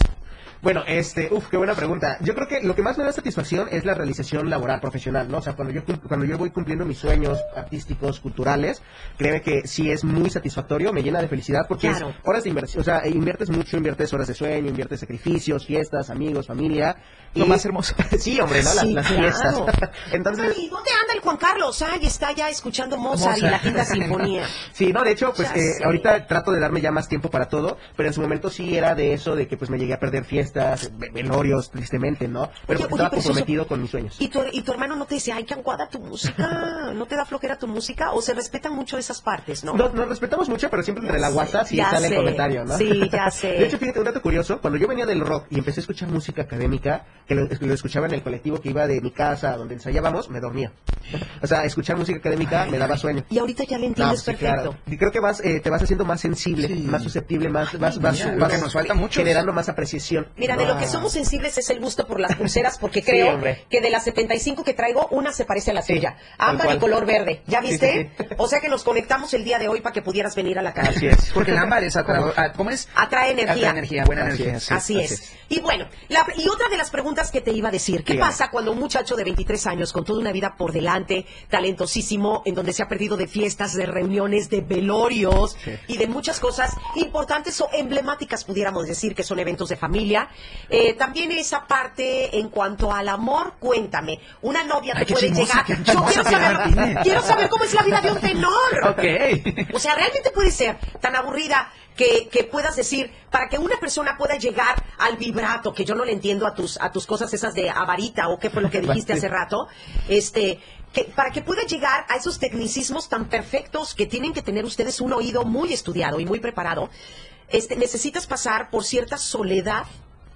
Bueno, este, uff, qué buena pregunta. Yo creo que lo que más me da satisfacción es la realización laboral, profesional, ¿no? O sea, cuando yo, cuando yo voy cumpliendo mis sueños artísticos, culturales, créeme que sí es muy satisfactorio, me llena de felicidad porque Claro. es horas de inversión, o sea, inviertes mucho, inviertes horas de sueño, inviertes sacrificios, fiestas, amigos, familia. Lo más hermoso. sí, hombre, ¿no? Las, Sí, las claro. fiestas. Entonces, Ay, ¿dónde anda el Juan Carlos? Ay, está ya escuchando Mozart, y la quinta sinfonía. Sí, no, de hecho, pues Ya eh, ahorita trato de darme ya más tiempo para todo, pero en su momento sí era de eso, de que pues me llegué a perder fiestas, ve- velorios, tristemente, ¿no? Pero Oye, porque oye, estaba pero eso- comprometido con mis sueños. ¿Y tu, ¿Y tu hermano no te dice, ay, qué anguada tu música? ¿No te da flojera tu música? ¿O se respetan mucho esas partes, no? Nos, nos respetamos mucho, pero siempre entre la WhatsApp sí sale sé. el comentario, ¿no? Sí, ya sé. De hecho, fíjate, un dato curioso, cuando yo venía del rock y empecé a escuchar música académica, que lo, lo escuchaba en el colectivo que iba de mi casa a donde ensayábamos, me dormía. O sea, escuchar música académica me daba sueño. Y ahorita ya le No, entiendes sí, perfecto. claro. Y creo que vas, eh, te vas haciendo más sensible, Sí. más susceptible, más, mira, vas lo que nos falta mucho. generando más apreciación. Mira, de lo que Ah. somos sensibles es el gusto por las pulseras, porque creo que de las 75 que traigo, una se parece a la tuya. Ámbar y color verde. ¿Ya viste? sí. O sea que nos conectamos el día de hoy para que pudieras venir a la casa. Así es. Porque el ámbar es atraador. ah, ¿Cómo es? Atrae energía. Atrae energía, buena Así energía. es. sí. Así así es. Y bueno, la- y otra de las preguntas que te iba a decir, ¿qué Dígame. pasa cuando un muchacho de 23 años, con toda una vida por delante, talentosísimo, en donde se ha perdido de fiestas, de reuniones, de velorios y de muchas cosas importantes o emblemáticas, pudiéramos decir, que son eventos de familia? Eh, también esa parte en cuanto al amor, cuéntame, una novia Ay, te puede chismosa, llegar. Yo quiero saber, quiero saber cómo es la vida de un tenor. Ok. O sea, realmente puede ser tan aburrida que, que puedas decir, para que una persona pueda llegar al vibrato, que yo no le entiendo a tus, a tus cosas esas de avarita o qué fue lo que dijiste hace rato, este, que, para que pueda llegar a esos tecnicismos tan perfectos que tienen que tener ustedes un oído muy estudiado y muy preparado, este, necesitas pasar por cierta soledad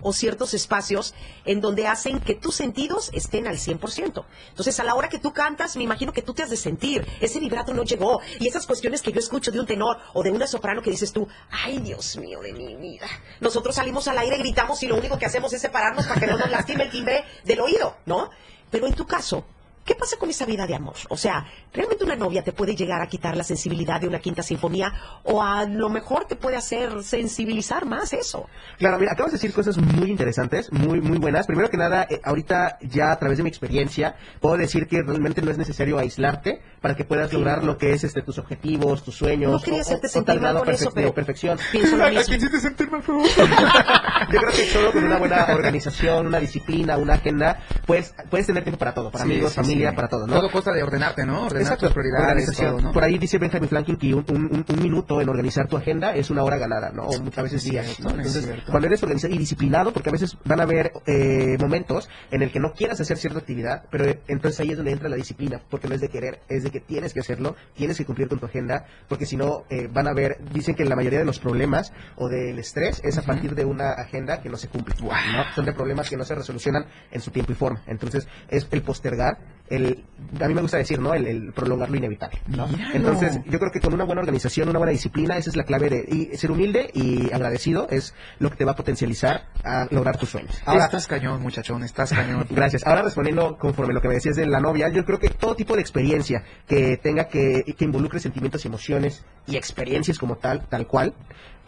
o ciertos espacios en donde hacen que tus sentidos estén al 100%. Entonces, a la hora que tú cantas, me imagino que tú te has de sentir, ese vibrato no llegó, y esas cuestiones que yo escucho de un tenor o de una soprano que dices tú, ay Dios mío de mi vida. Nosotros salimos al aire, gritamos y lo único que hacemos es separarnos para que no nos lastime el timbre del oído, ¿no? Pero en tu caso, ¿Qué pasa con esa vida de amor? O sea, ¿realmente una novia te puede llegar a quitar la sensibilidad de una quinta sinfonía o a lo mejor te puede hacer sensibilizar más eso? Claro, mira, acabas de decir cosas muy interesantes, muy, muy buenas. Primero que nada, eh, ahorita ya a través de mi experiencia, puedo decir que realmente no es necesario aislarte para que puedas lograr lo que es este tus objetivos, tus sueños. No quería hacerte sentir tal mal grado con eso, pero de perfección. pienso lo mismo. Yo creo que solo con una buena organización, una disciplina, una agenda, pues puedes tener tiempo para todo, para Sí, amigos, sí, familia, para todo, ¿no? Todo consta de ordenarte, ¿no? Ordenar Exacto, tus prioridades, organización. todo, ¿no? Por ahí dice Benjamin Franklin que un, un- un- un minuto en organizar tu agenda es una hora ganada, ¿no? O muchas veces días, Entonces, cuando eres organizado y disciplinado, porque a veces van a haber eh, momentos en el que no quieras hacer cierta actividad, pero entonces ahí es donde entra la disciplina, porque no es de querer, es de que tienes que hacerlo, tienes que cumplir con tu agenda, porque si no, eh, van a ver, dicen que la mayoría de los problemas o del estrés es a partir de una agenda que no se cumple, ¿no? Son de problemas que no se resolucionan en su tiempo y forma. Entonces, es el postergar, el, a mí me gusta decir, ¿no? El, el prolongar lo inevitable, ¿no? Míralo. Entonces, yo creo que con una buena organización, una buena disciplina, esa es la clave de y ser humilde y agradecido es lo que te va a potencializar a lograr tus sueños. Ahora, estás cañón, muchachón, estás cañón. Gracias. Ahora respondiendo conforme lo que me decías de la novia, yo creo que todo tipo de experiencia que tenga que, que involucre sentimientos y emociones y experiencias como tal, tal cual,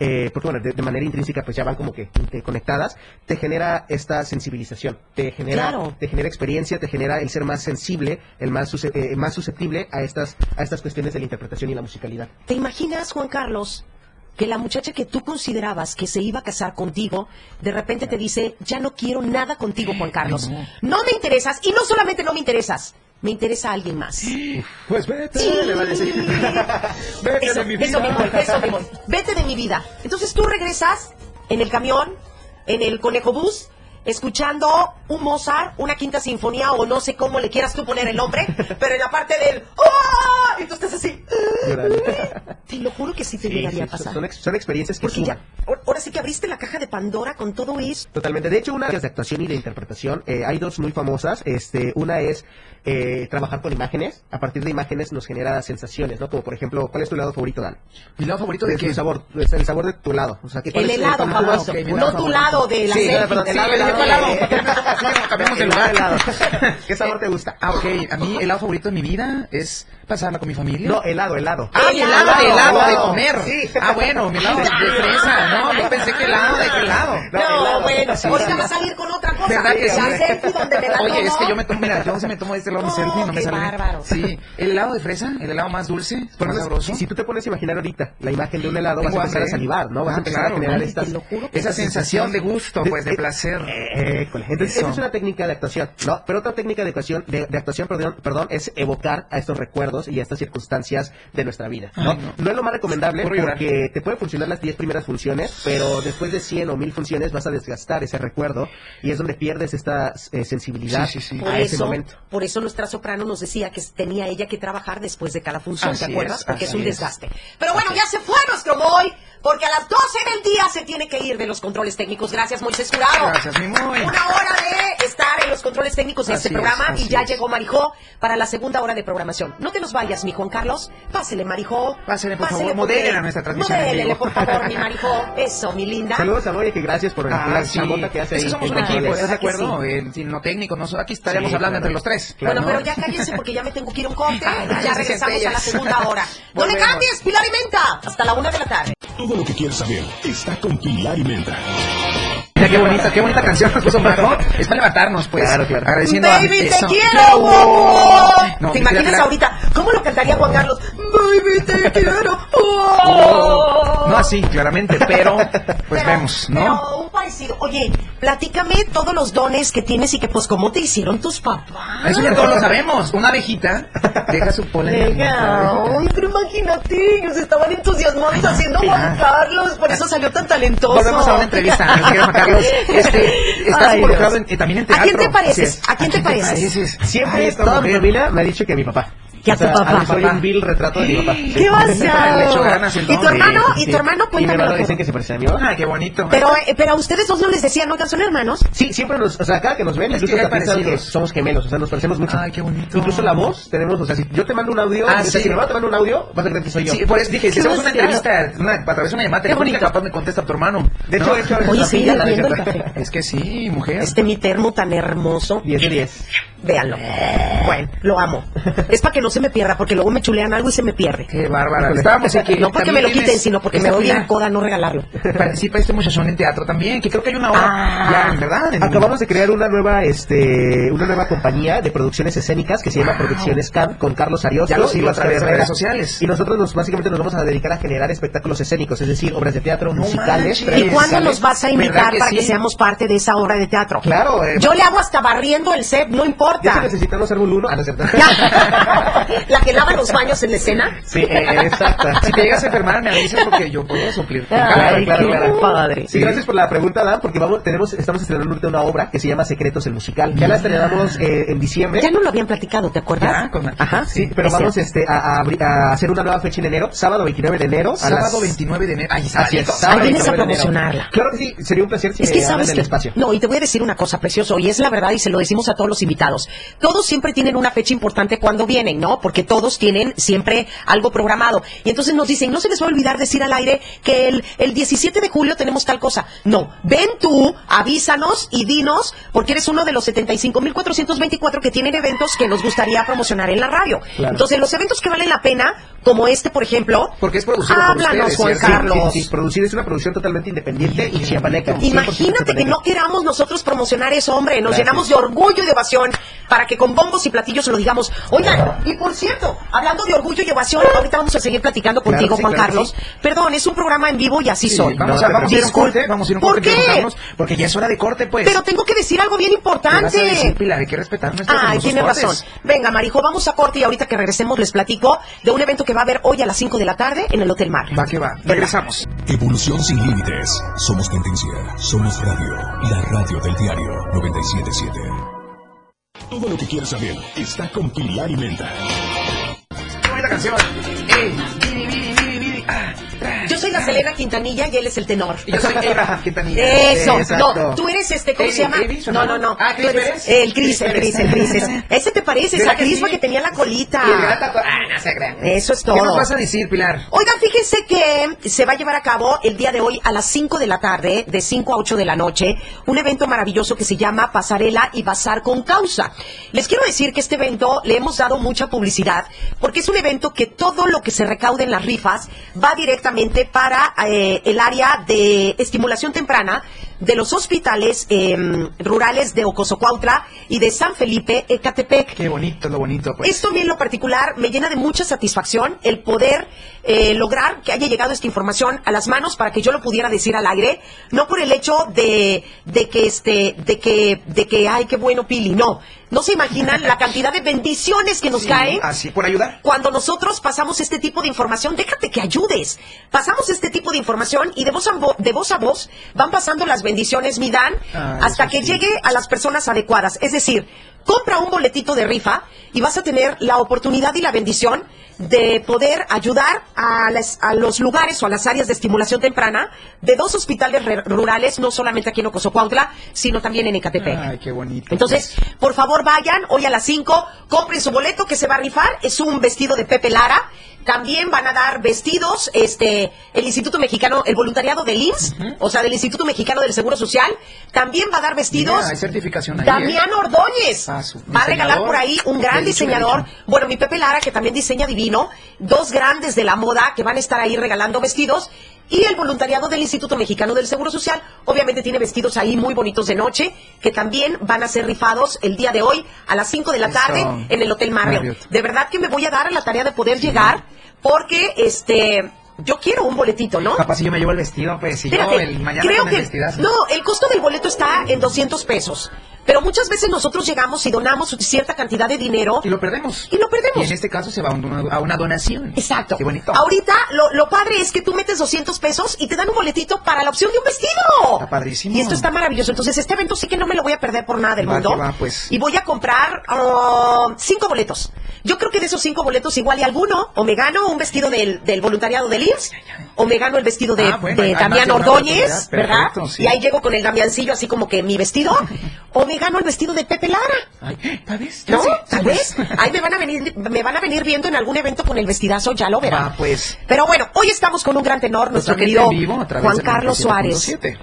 eh, porque bueno, de, de manera intrínseca pues ya van como que conectadas, te genera esta sensibilización, te genera, Claro. te genera experiencia, te genera el ser más sensible, el más, eh, más susceptible a estas, a estas cuestiones de la interpretación y la musicalidad. ¿Te imaginas, Juan Carlos, que la muchacha que tú considerabas que se iba a casar contigo, de repente te dice, ya no quiero nada contigo, Juan Carlos. No me interesas, y no solamente no me interesas, me interesa alguien más. Pues vete, Sí. le va a decir. vete Eso, de mi vida. eso mismo, eso mismo. Vete de mi vida. Entonces tú regresas en el camión, en el conejo bus, escuchando un Mozart, una quinta sinfonía o no sé cómo le quieras tú poner el nombre, pero en la parte del ¡Ah! Y tú estás así. Te lo juro que sí te Sí, llegaría sí, a pasar. son, ex- son experiencias que Porque suman. ya, ahora- ahora sí que abriste la caja de Pandora con todo eso. Totalmente. De hecho, una de actuación y de interpretación, eh, hay dos muy famosas. Este, una es eh, trabajar con imágenes. A partir de imágenes nos genera sensaciones, ¿no? Como por ejemplo, ¿cuál es tu helado favorito, Dan? ¿Mi lado favorito de Es qué? el sabor, es el sabor de tu helado. O sea, que cuál El helado famoso, ok, mi no helado tu lado de la Sí, selfie. perdón, Sí, helado, yo helado, helado. Cambiamos de lugar. helado. ¿Qué sabor te gusta? Ah, ok. A mí, el helado favorito de mi vida es pasarla con mi familia. No, helado, helado. Ah, mi helado de helado de comer. Sí. Ah, bueno, mi helado de, de fresa. No, yo pensé que helado de qué helado. No, helado. bueno, ahorita sí. va a salir con otra cosa. ¿Verdad que sí? La selfie donde me la Oye, es que yo me tomo, mira, yo sí me tomo de este lado mi Oh, selfie, no me sale. bárbaro. Sí, el helado de fresa, el helado más dulce, Por más sabroso. si, si tú te pones a imaginar ahorita la imagen de un helado, vas a empezar a salivar, ¿no? Vas Ah, a empezar claro, a generar ¿no? estas... Esa sensación de gusto, pues, de placer. eh, école. Entonces, Eso. esa es una técnica de actuación, ¿no? Pero otra técnica de actuación, de, de actuación perdón, perdón, es evocar a estos recuerdos y a estas circunstancias de nuestra vida, ¿no? Ay, no. es lo más recomendable llorar. porque te pueden funcionar las 10 primeras funciones, pero después de 100 o 1000 funciones vas a desgastar ese recuerdo y es donde pierdes esta eh, sensibilidad Sí, sí, sí. Por a ese eso, momento. por eso nuestra soprano nos decía que tenía ella que trabajar después de cada función, Así ¿te acuerdas? es, Porque es un es. desgaste. Pero bueno, ya se fue nuestro boy, porque a las 12 del día se tiene que ir de los controles técnicos. Gracias, Moisés Jurado. Gracias, mi muy. Una hora de estar en los controles técnicos de Así este es, programa y ya es. llegó Marijó para la segunda hora de programación. No te nos vayas, mi Juan Carlos. Pásele, Marijó. Pásele, por favor, moderen a nuestra transmisión vivo. por favor, mi Marijó. Eso, mi linda. Saludos a Moya, que gracias por Ah, la sí. chambota que hace que somos un equipo. ¿estás de ¿Verdad que acuerdo? En, sin lo técnico, no, aquí estaríamos Sí, hablando claro. entre los tres. Bueno, ¿no? pero ya cállense porque ya me tengo que ir a un corte. Ya regresamos a la segunda hora. No le cambies, Pilar y Menta. Hasta la una de la tarde. Lo que quieres saber está con Pilar y Menta. Mira qué bonita, qué bonita canción nos puso Majo. Es para levantarnos, pues. Claro, claro. Agradeciendo Baby, a te eso. quiero, guapo. No, ¿Te imaginas ahorita cómo lo cantaría Juan Carlos? Baby, te quiero. oh. No así, claramente, pero pues Pero- vemos, ¿no? Pero un parecido. Oye, platícame todos los dones que tienes y que pues cómo te hicieron tus papás. Eso ya todos lo sabemos. Una abejita deja su polen. Ay, pero imagínate, ellos estaban entusiasmados haciendo Juan Carlos, por eso salió tan talentoso. Volvemos a una entrevista, Carlos. Este, estás Ay, involucrado en- eh, también en ¿A teatro. quién te pareces? ¿A quién te pareces? Siempre Ay, esta toda mi mujer. me ha dicho que a mi papá. Que a tu papá. Soy un vil retrato de mi papá. ¿Qué echó ganas el ¿Y tu hermano? Sí, ¿Y sí. tu hermano? Y mi dicen que se parece a. ¿no? Ay, qué bonito. Pero, eh, pero a ustedes dos no les decían, ¿no? ¿Son hermanos? Sí, siempre nos, o sea, cada que nos ven, Es incluso que hasta piensan que somos gemelos, o sea, nos parecemos mucho. Ay, qué bonito. Incluso la voz, tenemos, o sea, si yo te mando un audio, Ah, o sea, sí. si mi hermano te manda un audio, vas a creer que soy yo. Sí, por eso dije, si hacemos una entrevista una, a través de una llamada telefónica, capaz me contesta tu hermano. De hecho, Oye, sí. Es que sí, mujer. Este mi termo tan hermoso. 10 de 10. Véanlo. Bueno, lo amo. Es para que no se me pierda, porque luego me chulean algo y se me pierde. Qué bárbara. Estábamos aquí. No porque me lo quiten, sino porque me doy en coda no regalarlo. Participa este muchachón en teatro también, que creo que hay una obra Ah. ya, en verdad. En- Acabamos de crear una nueva, este, una nueva compañía de producciones escénicas que se llama Producciones CAM con Carlos Ariosto. Ya lo sigo a través de redes sociales. Y nosotros nos, básicamente nos vamos a dedicar a generar espectáculos escénicos, es decir, obras de teatro, No musicales. manches. ¿Y cuándo nos vas a ¿Verdad invitar que para sí? que seamos parte de esa obra de teatro? Claro, eh, Yo le hago hasta barriendo el set, no ya si importa. necesitamos algún uno, ah, no. La que lava los baños en la escena. Sí, eh, exacto. Si te llegas a enfermar, me avisas porque yo puedo suplir. Ay, claro, claro. padre. Sí, gracias por la pregunta, Dan, porque vamos, tenemos, estamos estrenando una obra que se llama Secretos el Musical. Ya la estrenamos eh, en diciembre. Ya no lo habían platicado, ¿te acuerdas? Ya, con la- Ajá, sí, pero Es vamos este, a, a abri- a hacer una nueva fecha en enero, sábado 29 de enero. Sábado las- 29 de enero. Ay, Así es, sábado Ahí vienes a 29 de enero. promocionarla. Claro que sí, sería un placer si Es que sabes el que espacio. no, y te voy a decir una cosa preciosa, y es la verdad, y se lo decimos a todos los invitados. Todos siempre tienen una fecha importante cuando vienen, ¿no? Porque todos tienen siempre algo programado. Y entonces nos dicen, no se les va a olvidar decir al aire que el, el 17 de julio tenemos tal cosa. No, ven tú, avísanos y dinos, porque eres uno de los 75.424 que tienen eventos que nos gustaría promocionar en la radio. Claro. Entonces, los eventos que valen la pena, como este, por ejemplo, Porque es producido por háblanos, ustedes, Juan. Carlos. Sí, sí, producir es una producción totalmente independiente y chiapaneca. 100% Imagínate que no queramos nosotros promocionar eso, hombre. Nos Gracias. llenamos de orgullo y de evasión para que con bombos y platillos lo digamos. Oigan, y por cierto, hablando de orgullo y evasión, ahorita vamos a seguir platicando contigo, sí, Juan claro Carlos. Perdón, es un programa en vivo y así Sí, soy. vamos, No, a, vamos a ir a un disculpe. corte, vamos a ir a un ¿Por corte. qué? Porque ya es hora de corte, pues. Pero tengo que decir algo bien ¿Qué vas a decir, importante. Pilar? Hay que respetar nuestros hermosos tiene cortes. razón. Venga, Marijo, vamos a corte y ahorita que regresemos les platico de un evento que va a haber hoy a las 5 de la tarde en el Hotel Mar. Va que va. Regresamos. Evolución sin límites. Somos tendencia. Somos radio. La radio del diario 977. Todo lo que quieres saber está con Pilar y Menta. Canción. Ey, la Selena Quintanilla y él es el tenor. Yo soy Abraham Quintanilla. Eso, Exacto. no, tú eres este, ¿cómo se llama? Eddie, ¿o no, no? no. Ah, Tú eres-. El Cris, el Cris, el Cris. Ese- te parece, ¿Verdad a que tenía la colita. Y el gran. Ah, no se crean. Eso es ¿Qué nos todo. vas a decir, Pilar? Oigan, fíjense que se va a llevar a cabo el día de hoy a las 5 de la tarde, de 5 a 8 de la noche, un evento maravilloso que se llama Pasarela y Bazar con Causa. Les quiero decir que este evento le hemos dado mucha publicidad porque es un evento que todo lo que se recaude en las rifas va directamente para eh, el área de estimulación temprana de los hospitales em, rurales de Ocosocuautla y de San Felipe, Ecatepec. Qué bonito, lo bonito, pues. Esto a mí en lo particular me llena de mucha satisfacción el poder eh, lograr que haya llegado esta información a las manos para que yo lo pudiera decir al aire, no por el hecho de, de que este, de que, de que, ay, qué bueno Pili, no. No se imaginan la cantidad de bendiciones que nos Sí, caen Así, por ayudar. cuando nosotros pasamos este tipo de información, déjate que ayudes. Pasamos este tipo de información y de voz a, vo- de voz, a voz van pasando las bendiciones, mi Dan, Ah, hasta que sí. llegue a las personas adecuadas. Es decir, compra un boletito de rifa y vas a tener la oportunidad y la bendición de poder ayudar a, las- a los lugares o a las áreas de estimulación temprana de dos hospitales rurales, no solamente aquí en Ocosocuautla, sino también en Ecatepec. Ay, qué bonito. Entonces, por favor, vayan hoy a las 5, compren su boleto que se va a rifar. Es un vestido de Pepe Lara. También van a dar vestidos, este, el Instituto Mexicano, el voluntariado del IMSS, o sea, del Instituto Mexicano del Seguro Social. También va a dar vestidos. Mira, hay certificación ahí. Damián ¿eh? Ordóñez Ah, su- va a regalar por ahí un gran diseñador. Bueno, mi Pepe Lara, que también diseña divino. Dos grandes de la moda que van a estar ahí regalando vestidos. Y el voluntariado del Instituto Mexicano del Seguro Social, obviamente tiene vestidos ahí muy bonitos de noche, que también van a ser rifados el día de hoy a las 5 de la Eso. tarde en el Hotel Marriott. Marriott. De verdad que me voy a dar a la tarea de poder llegar, porque este yo quiero un boletito, ¿no? Capaz si yo me llevo el vestido, pues, si yo el mañana creo con el que vestidazo. no, el costo del boleto está en 200 pesos, pero muchas veces nosotros llegamos y donamos cierta cantidad de dinero Y lo perdemos. y lo perdemos. Y en este caso se va a una, a una donación. Exacto. Qué bonito. Ahorita lo, lo padre es que tú metes 200 pesos y te dan un boletito para la opción de un vestido. Está padrísimo. Y esto está maravilloso. Entonces, este evento sí que no me lo voy a perder por nada del Va mundo. va, pues. Y voy a comprar ah, cinco boletos. Yo creo que de esos cinco boletos igual y alguno, o me gano un vestido del, del voluntariado del IMSS, o me gano el vestido de, Ah, bueno, de Damián de Ordóñez. ¿verdad? Sí. Y ahí llego con el Damiancillo así como que mi vestido, o me gano el vestido de Pepe Lara. Ay, tal vez. ¿No? Tal vez. pues. Ahí me van a venir, me van a venir viendo en algún evento con el vestidazo, ya lo verán. Va, pues. Pero bueno, hoy estamos con un gran tenor, nuestro Totalmente querido vivo Juan Carlos Suárez. 97.7.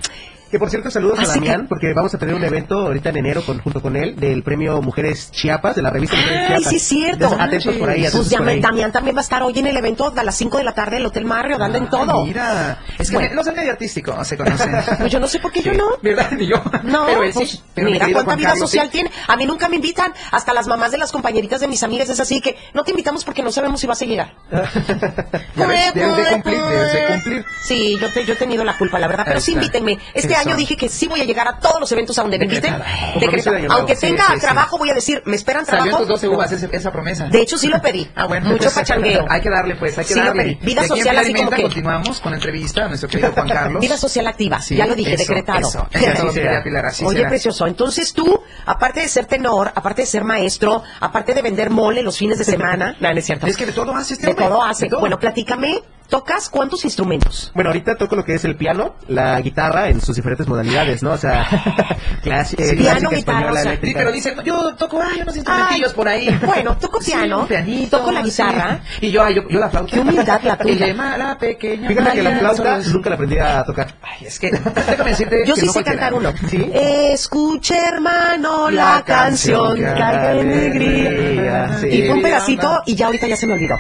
Que por cierto, saludos a Así Damián, que- porque vamos a tener un evento ahorita en enero con, junto con él del premio Mujeres Chiapas, de la revista Mujeres Ay, Chiapas. sí es cierto. Entonces, atentos por ahí, atentos Pues por ahí. Damián, también va a estar hoy en el evento a las 5 de la tarde del Hotel Mario, dando en Ah, todo. Mira, es que Bueno. los del medio artístico se conocen. Pues yo no sé por qué yo no. ¿Verdad? Ni yo. No, pero él sí. pues, Pero mi mira cuánta vida Carlos, social sí. tiene. A mí nunca me invitan, hasta las mamás de las compañeritas de mis amigas es así que no te invitamos porque no sabemos si vas a llegar. Debes de cumplir, debes de cumplir. Sí, yo, te- yo he tenido la culpa, la verdad, pero sí invítenme. Este. Año dije que sí voy a llegar a todos los eventos a donde me inviten. Aunque Sí, tenga sí, sí. trabajo, voy a decir, ¿me esperan Salió trabajo? tus 12 uvas esa, esa promesa. De hecho, sí lo pedí. Ah, bueno. Mucho pachangueo. Hay que darle, pues, hay que Sí, lo darle. pedí. Vida social, así como que- Continuamos con la entrevista a nuestro querido Juan Carlos. Vida social activa, Sí, ya lo dije, eso, decretado. Eso, Pilar, Oye, será. precioso, entonces tú, aparte de ser tenor, aparte de ser maestro, aparte de vender mole los fines de semana, no, no es cierto. Es que de todo hace este de todo hace. Bueno, platícame, ¿tocas cuántos instrumentos? Bueno, ahorita toco lo que es el piano, la guitarra en sus diferentes modalidades, ¿no? O sea, eh, Piano, clásica, guitarra, española, o sea, Sí, eléctrica. pero dice, yo toco ay, unos instrumentillos Ay, por ahí. bueno, toco piano, pianito, toco la sí. guitarra. Y yo, ay, yo, yo la flauta. Qué humildad la tuya. La pequeña. Fíjate que la flauta nunca la aprendí a tocar. Ay, es que, déjame decirte Yo que sí no sé cualquiera. cantar uno. ¿Sí? Escucha, hermano, la, La canción que alegría. Y fue un pedacito y ya ahorita ya se me olvidó.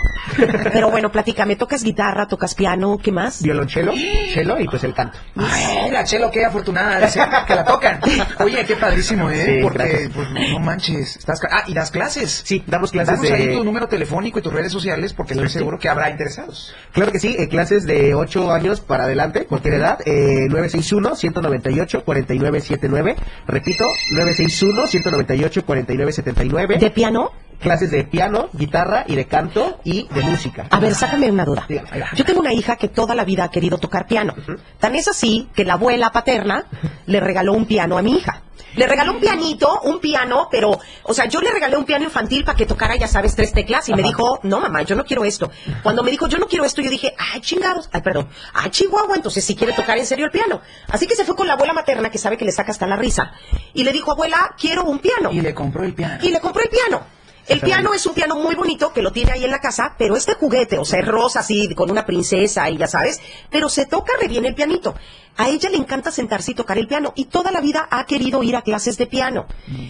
Pero bueno, platícame, ¿tocas guitarra, tocas piano, qué más? Violonchelo, cello y pues el canto. Ay, la Chelo, qué afortunada de ser que la tocan. Oye, qué padrísimo, ¿eh? Sí, Porque, gracias. pues, no manches. Estás, ah, y das clases. Sí, damos clases Danos ahí tu de... número telefónico y tus redes sociales porque estoy Sí. seguro que habrá interesados. Claro que sí, eh, clases de 8 años para adelante, cualquier edad, eh, 961-198-4979. Repito, 961-198-4979. ¿De piano? Clases de piano, guitarra y de canto y de música. A ver, sácame una duda. Yo tengo una hija que toda la vida ha querido tocar piano. Tan es así que la abuela paterna le regaló un piano a mi hija. Le regaló un pianito, un piano, pero, o sea, yo le regalé un piano infantil para que tocara, ya sabes, tres teclas y me dijo, no mamá, yo no quiero esto. Cuando me dijo, yo no quiero esto, yo dije, ay chingados, ay perdón, ay chihuahua, entonces sí quiere tocar en serio el piano. Así que se fue con la abuela materna que sabe que le saca hasta la risa y le dijo, abuela, quiero un piano. Y le compró el piano. Y le compró el piano. El piano es un piano muy bonito que lo tiene ahí en la casa, pero este juguete, o sea, es rosa así, con una princesa y ya sabes, pero se toca re bien el pianito. A ella le encanta sentarse y tocar el piano y toda la vida ha querido ir a clases de piano.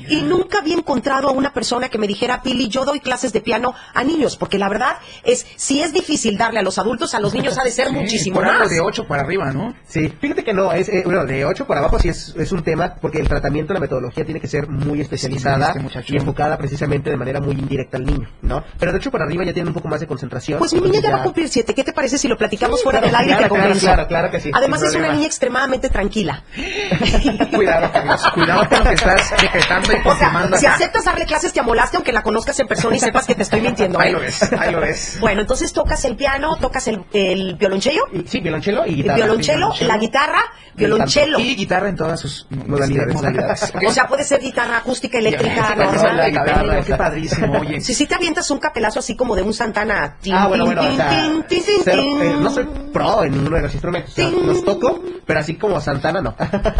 Y nunca había encontrado a una persona que me dijera, Pili, yo doy clases de piano a niños, porque la verdad es, si es difícil darle a los adultos, a los niños ha de ser Sí, muchísimo por algo más. de 8 para arriba, ¿no? Sí, fíjate que no, es, eh, bueno, de 8 para abajo sí es, es un tema, porque el tratamiento, la metodología tiene que ser muy especializada este y enfocada precisamente de manera muy indirecta al niño, ¿no? Pero de 8 para arriba ya tiene un poco más de concentración. Pues mi niña ya va a cumplir siete. ¿Qué te parece si lo platicamos Sí, fuera claro, del aire y claro, te claro, claro, claro que sí, Además es una niña extremadamente tranquila. Cuidado, Carlos. Cuidado con lo que estás decretando y O sea, confirmando si aceptas darle clases, te amolaste aunque la conozcas en persona y sepas que te estoy mintiendo. Ahí ¿eh? lo ves, ahí lo ves. Bueno, entonces tocas el piano, tocas el, el violonchelo, sí, violonchelo y guitarra. violonchelo, la guitarra, violonchelo. Y guitarra en todas sus Modalidades, modalidades. O sea, puede ser guitarra acústica, eléctrica, ¿no? con O sea, rola, guitarra, qué padrísimo, oye. Si sí te avientas un capelazo así como de un Santana. Ah, bueno, bueno, no soy pro en ninguno de los instrumentos, los toco, pero así como Santana no.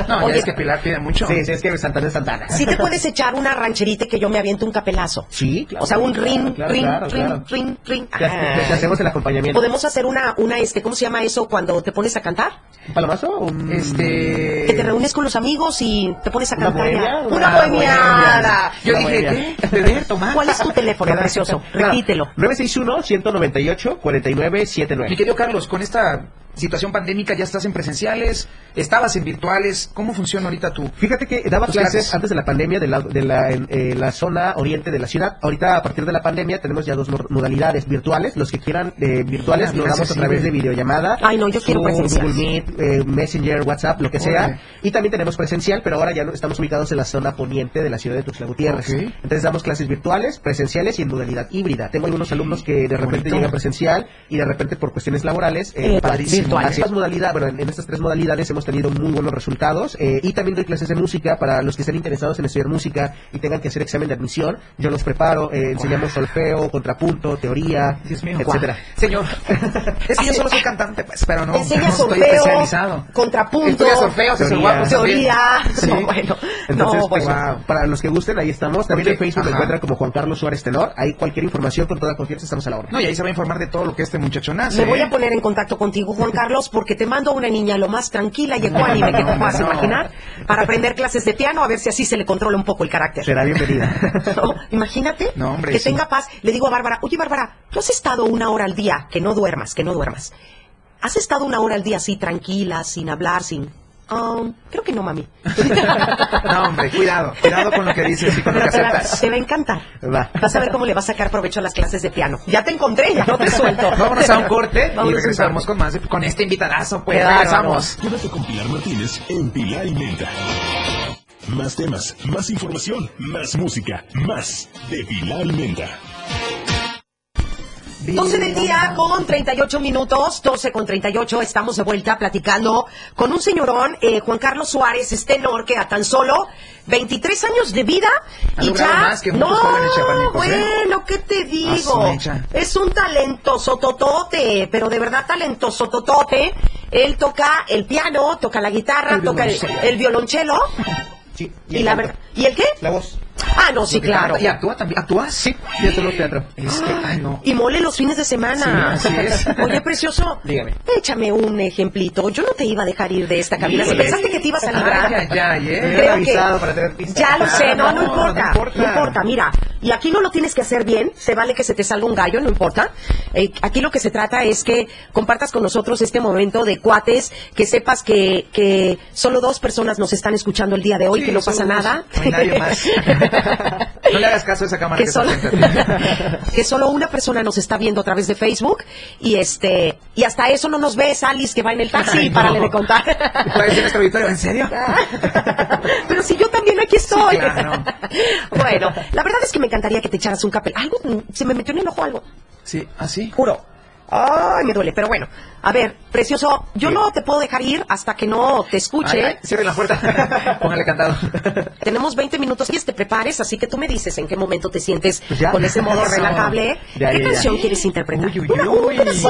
No, Oye, ya es que Pilar pide mucho. Sí, sí, es que Santana es Santana. Sí te puedes echar una rancherita y que yo me aviento un capelazo. Sí, claro. O sea, un claro, rin, claro, rin, claro, rin, claro. rin, rin. Te, te- te hacemos el acompañamiento. Podemos hacer una, una, este, ¿cómo se llama eso cuando te pones a cantar? ¿Un palomazo? Un... Este. Que te reúnes con los amigos y te pones a ¿Una cantar. bohemia? Una Una bohemiada. Yo Una dije, bohemia. ¿qué? ¿Beber, tomar? ¿Cuál es tu teléfono, precioso? Repítelo. 961-198-4979. Mi querido Carlos, con esta situación pandémica ya estás en presenciales, estabas en virtuales. ¿Cómo funciona ahorita tú? Fíjate que daba clases clases. antes de la pandemia de la, de la, en, eh, la zona oriente de la ciudad. Ahorita, a partir de la pandemia, tenemos ya dos mo- modalidades virtuales. Los que quieran eh, virtuales Ah, lo mira, damos a través de videollamada. Ay, no, yo quiero Zoom, presencial. Google Meet, eh, Messenger, WhatsApp, lo que sea. Y también tenemos presencial, pero ahora ya no- estamos ubicados en la zona poniente de la ciudad de Tuxtla Gutiérrez. Entonces damos clases virtuales, presenciales y en modalidad híbrida. Tengo algunos alumnos que de repente Bonito. llegan presencial y de repente por cuestiones laborales eh, Eh. Virtuales. Así es modalidad, bueno, en, en estas tres modalidades hemos tenido muy buenos resultados eh, y también doy clases de música para los que estén interesados en estudiar música y tengan que hacer examen de admisión. Yo los preparo, eh, enseñamos solfeo, contrapunto, teoría, mío. etcétera. Señor, es que yo solo soy cantante, pues, pero no, Enseña no estoy solfeo, especializado. contrapunto, solfeo, teoría. también. teoría. Sí. No, bueno. Entonces, no, pues, bueno. wow, para los que gusten, ahí estamos. También en Facebook me encuentran como Juan Carlos Suárez Tenor. Ahí cualquier información con toda confianza estamos a la orden. No, y ahí se va a informar de todo lo que este muchacho nace. Me voy a poner en contacto contigo, Juan Carlos, porque te mando a una niña lo más tranquila y ecuánime que te puedas imaginar para aprender clases de piano, a ver si así se le controla un poco el carácter. Será bienvenida. No, imagínate No, hombre, que sí. tenga paz. Le digo a Bárbara, oye Bárbara, tú has estado una hora al día, que no duermas, que no duermas. ¿Has estado una hora al día así, tranquila, sin hablar, sin... Um, creo que no, mami. No, hombre, cuidado, cuidado con lo que dices y con lo que Pero te, va, aceptas. te va a encantar. Va. Vas a ver cómo le vas a sacar provecho a las clases de piano. Ya te encontré, ya no te suelto. Vámonos a un corte Vámonos y regresamos con más, de- con este invitadazo, pues, regresamos. Quédate con Pilar Martínez en Pilar y Menta. Más temas, más información, más música, más de Pilar y Menta. 12 del día con 38 minutos, 12 con 38, estamos de vuelta platicando con un señorón, eh, Juan Carlos Suárez, es tenor que a tan solo 23 años de vida Ha y ya... más que no, ¿eh? bueno, ¿qué te Ah, digo? Es un talentoso totote, pero de verdad talentoso totote. Él toca el piano, toca la guitarra, El toca el, violonchelo. el violonchelo. Sí, Y, la verdad, ¿y el qué? La voz. Ah, no, sí, claro. canta. ¿Y actúa también? ¿Actúas? Sí, teatro, teatro. Es que, ay, no. Y mole los fines de semana. Sí, así es. Oye, precioso. Dígame. Échame un ejemplito. Yo no te iba a dejar ir de esta cabina. Si pensaste que te ibas a librar. Ay, Me ¿eh? hubieran Creo avisado que- para tener pistas. Ya lo sé, no, no, No, importa, no no importa. mira. Y aquí no lo tienes que hacer bien, se vale que se te salga un gallo, no importa. Eh, aquí lo que se trata es que compartas con nosotros este momento de cuates, que sepas que, que solo dos personas nos están escuchando el día de hoy, Sí, que no pasa nada. No hay nadie más. No le hagas caso a esa cámara que que solo, que una persona nos está viendo a través de Facebook y este y hasta eso no nos ve Alice que va en el taxi Ay, no. párale de contar. ¿en serio? Pero si yo también aquí estoy. claro. bueno, la verdad es que me encantaría que te echaras un capel. Algo se me metió en el ojo algo. Sí, así. Juro. Ay, me duele. Pero bueno, a ver, precioso, yo no te puedo dejar ir hasta que no te escuche. Ay, ay, cierre la puerta. Póngale cantado. Tenemos 20 minutos y te prepares, así que tú me dices en qué momento te sientes Pues ya. con ese modo relajable. Ya, ¿Qué ya, canción quieres interpretar? Uy, uy, Una- uy. sí.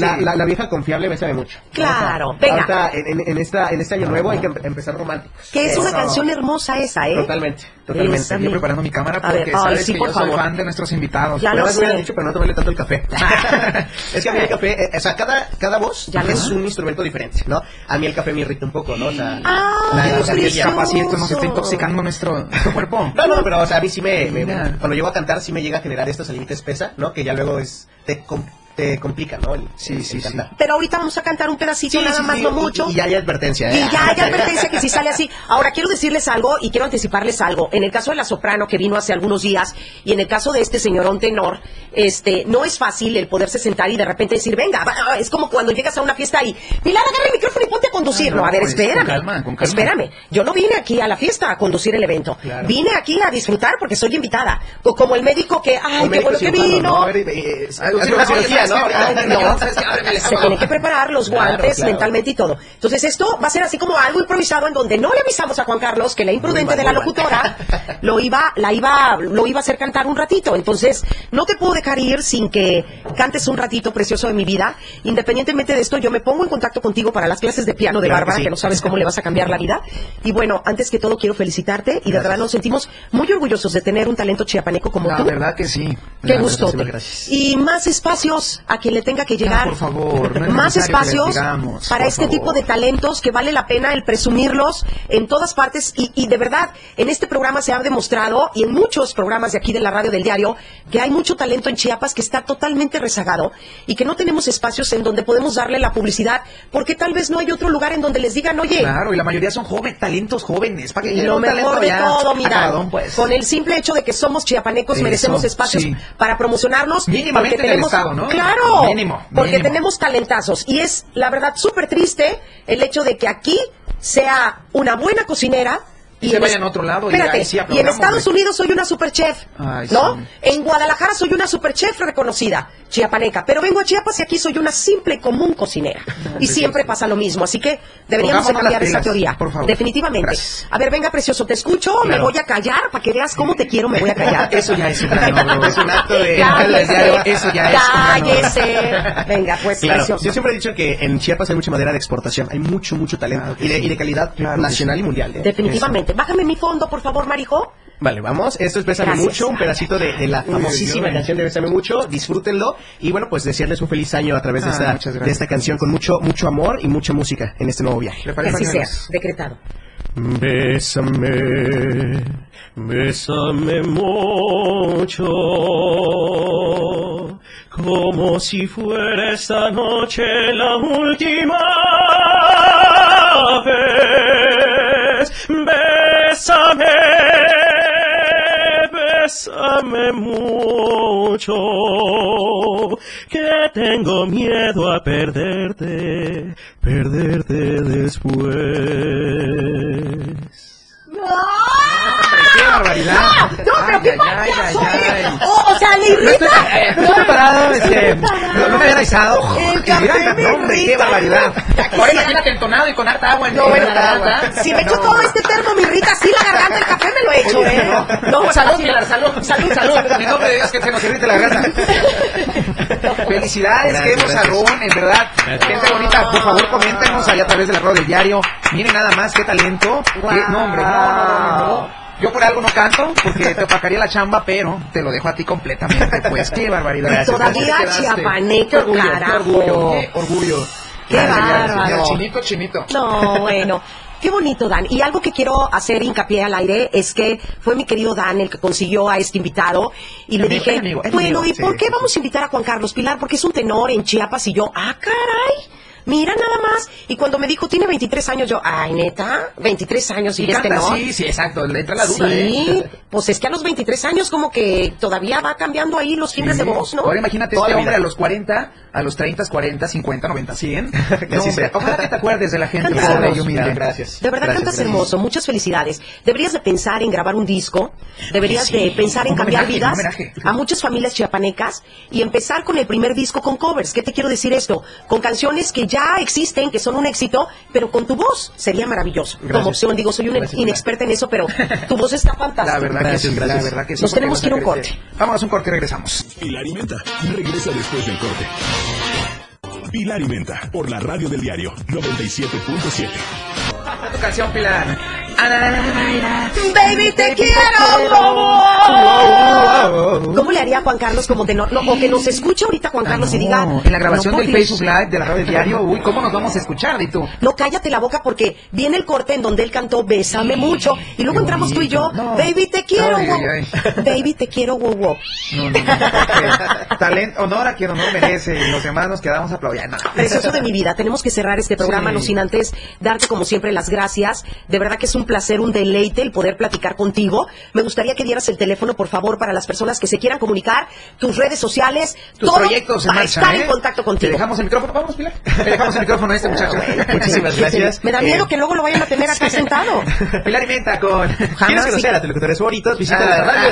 la, la, la vieja confiable me sabe mucho. Claro, sea, venga. Ahorita, en, en- esta, en este año nuevo hay que em- empezar románticos. Que es una Eso. canción hermosa esa, ¿eh? Totalmente, totalmente. Esa, Yo preparando mi cámara ver, porque ay, sabes sí, que por yo soy favor. fan de nuestros invitados. Ya lo me hubieran sé. dicho, pero no tomarle tanto el café. es que a mí el café, eh, o sea, cada, cada voz Ya es un instrumento diferente, ¿no? A mí el café me irrita un poco, ¿no? O sea, Ah, la-. Capaz y esto nos está intoxicando nuestro, nuestro cuerpo. No, no, pero o sea, a mí sí me, me- cuando llego a cantar sí me llega a generar esta salivita espesa, ¿no? Que ya luego es te, te complica, ¿no? El- Sí, el- sí, el sí. cantar. Pero ahorita vamos a cantar un pedacito, Sí, nada sí, más, sí, no y- mucho. Y, ya hay advertencia, ¿eh? Y ya hay advertencia que si sale así. Ahora, quiero decirles algo y quiero anticiparles algo. En el caso de la soprano que vino hace algunos días y en el caso de este señorón tenor, este, no es fácil el poderse sentar y de repente decir, venga, va- es como cuando llegas a una fiesta y, Pilar, agarra el micrófono y ponte a conducir. Ah, no, no, a ver, es con espérame. calma, con calma. Espérame. Yo no vine aquí a la fiesta a conducir el evento. Claro. Vine aquí a disfrutar porque soy invitada. Co- Como el médico que, ay, qué bueno que vino. ¿no? A ver, eh, ¿no? Se tiene que preparar los guantes claro. mentalmente y todo. Entonces esto va a ser así como algo improvisado en donde no le avisamos a Juan Carlos que la imprudente de la locutora lo iba, la iba, lo iba a hacer cantar un ratito. Entonces no te puedo dejar ir sin que cantes un ratito precioso de mi vida. Independientemente de esto, yo me pongo en contacto contigo para las clases de piano de Claro que Bárbara, sí. que no sabes cómo le vas a cambiar la vida. Y bueno, antes que todo quiero felicitarte y de verdad nos sentimos muy orgullosos de tener un talento chiapaneco como La tú. verdad que sí. Qué La gusto. Y más espacios a quien le tenga que llegar. por favor, no es más espacios digamos, para este favor. tipo de talentos que vale la pena el presumirlos en todas partes. Y, y de verdad, en este programa se ha demostrado, y en muchos programas de aquí de la radio del diario, que hay mucho talento en Chiapas que está totalmente rezagado y que no tenemos espacios en donde podemos darle la publicidad, porque tal vez no hay otro lugar en donde les digan, oye, Claro, y la mayoría son jóvenes, talentos jóvenes. Para que lo mejor de ya todo, mira, acabadón, pues. con el simple hecho de que somos chiapanecos Eso, merecemos espacios sí. para promocionarnos. Mínimamente en el estado, ¿no? Claro, Mínimo, porque mínimo. tenemos talentazos. Y es, la verdad, súper triste el hecho de que aquí sea una buena cocinera. Y se vayan a otro lado y Espérate, ahí sí y en Estados. Unidos soy una super chef, Ay, ¿no? sí. En Guadalajara soy una super chef reconocida, chiapaneca. Pero vengo a Chiapas y aquí soy una simple y común cocinera. y siempre pasa lo mismo. Así que deberíamos de cambiar esa teoría. por favor. Definitivamente. Gracias. A ver, venga, precioso, te escucho, me voy a callar para que veas cómo te quiero, me voy a callar. Eso ya es un. Es acto de- Cállese, Eso ya es cállese. Venga, pues, Claro, precioso. yo siempre he dicho que en Chiapas hay mucha madera de exportación, hay mucho, mucho talento Claro que y, de, sí. y de calidad Claro nacional sí. y mundial. ¿eh? Definitivamente. Bájame mi fondo, por favor, Marijo. Vale, vamos. Esto es Bésame Gracias. Mucho, un pedacito de, de la famosísima canción de Bésame Mucho. Disfrútenlo. Y bueno, pues desearles un feliz año a través de, Ah, esta, de esta canción con mucho, mucho amor y mucha música en este nuevo viaje. Que así sea, decretado. Bésame, bésame mucho, como si fuera esta noche la última Bésame, bésame mucho, que tengo miedo a perderte, perderte después. ¡Qué barbaridad! No, pero Ay, qué ay, ay, ay, ay. Oh, o sea, le irrita. Eh, no estoy preparado, este, no, no me había avisado. El café mira, me no, hombre, qué irrita. barbaridad. Ahora imagínate entonado y con harta agua en No, en bueno, si me echo todo este termo, me irrita así la garganta, el café me lo he hecho, ¿eh? No, salud, Pilar, salud, salud, salud. Y no me digas que se nos irrite la garganta. Felicidades, qué gracias. bozarrón, en verdad. Gente bonita, por favor, coméntenos allá a través de la radio del diario. Miren nada más qué talento. Qué- no, hombre, no, no, no, no, no. Yo por algo no canto, porque te opacaría la chamba, pero te lo dejo a ti completamente. Pues qué barbaridad. Todavía chiapaneco, carajo. orgullo, qué orgullo. Qué bárbaro. Chinito, chinito. No, bueno. Qué bonito, Dan. Y algo que quiero hacer hincapié al aire es que fue mi querido Dan el que consiguió a este invitado. Y le Amigo, dije, amigo, bueno, amigo, ¿y sí, por qué sí, vamos a invitar a Juan Carlos Pilar? Porque es un tenor en Chiapas. Y yo, ah, caray. Mira nada más. Y cuando me dijo, tiene 23 años, yo, ay, neta, 23 años y, Y este canta, no. sí, sí, exacto, le entra la duda, Sí, ¿eh? pues es que a los 23 años como que todavía va cambiando ahí los timbres de voz, ¿no? Ahora imagínate Toda este hombre vida. a los 40, a los 30, 40, 50, 90, 100. Que No, ojalá que te acuerdes de la gente Cantas pobre y hermoso. humilde. Gracias. De verdad Gracias, cantas gracias. hermoso, muchas felicidades. Deberías de pensar en grabar un disco, deberías Sí, de pensar en cambiar homenaje, vidas homenaje. a muchas familias chiapanecas y empezar con el primer disco con covers. ¿Qué te quiero decir esto? Con canciones que ya existen, que son un éxito, pero con tu voz sería maravilloso. Gracias. Como opción, digo, soy una Gracias, inexperta en eso, pero tu voz está fantástica. La verdad Gracias, que sí, gracias. la verdad que sí. Nos tenemos que ir a un crecer. Vámonos a un corte y regresamos. Pilar y Menta. Regresa después del corte. Pilar y Menta. Por la radio del diario 97.7. Tu canción, Pilar. Baby, te quiero. ¿Cómo le haría Juan Carlos como de no, o que nos escuche ahorita Juan. Carlos y diga en la grabación del. Facebook Live de la radio diario, uy, ¿cómo nos vamos a escuchar? Y tú, No, cállate la boca porque viene el corte en donde él cantó Bésame mucho y luego entramos tú y yo. Baby te quiero. Baby te quiero, wow, wow. porque talento, honor a quien honor merece y los demás nos quedamos aplaudiendo. Precioso de mi vida, tenemos que cerrar este programa, no sin antes darte como siempre las gracias. De verdad que es un placer, un deleite el poder platicar contigo. Me gustaría que dieras el teléfono, por favor, para las personas que se quieran comunicar, tus redes sociales, Tus todo proyectos en para marcha, estar ¿eh? en contacto Te contigo. dejamos el micrófono, vamos, Pilar. Te dejamos el micrófono a este muchacho. Muchísimas gracias. Me da miedo Eh, que luego lo vayan a tener acá sentado. Pilar y Menta con... ¿Quieres Jamás, conocer a locutores favoritos? Visita Ah, la radio.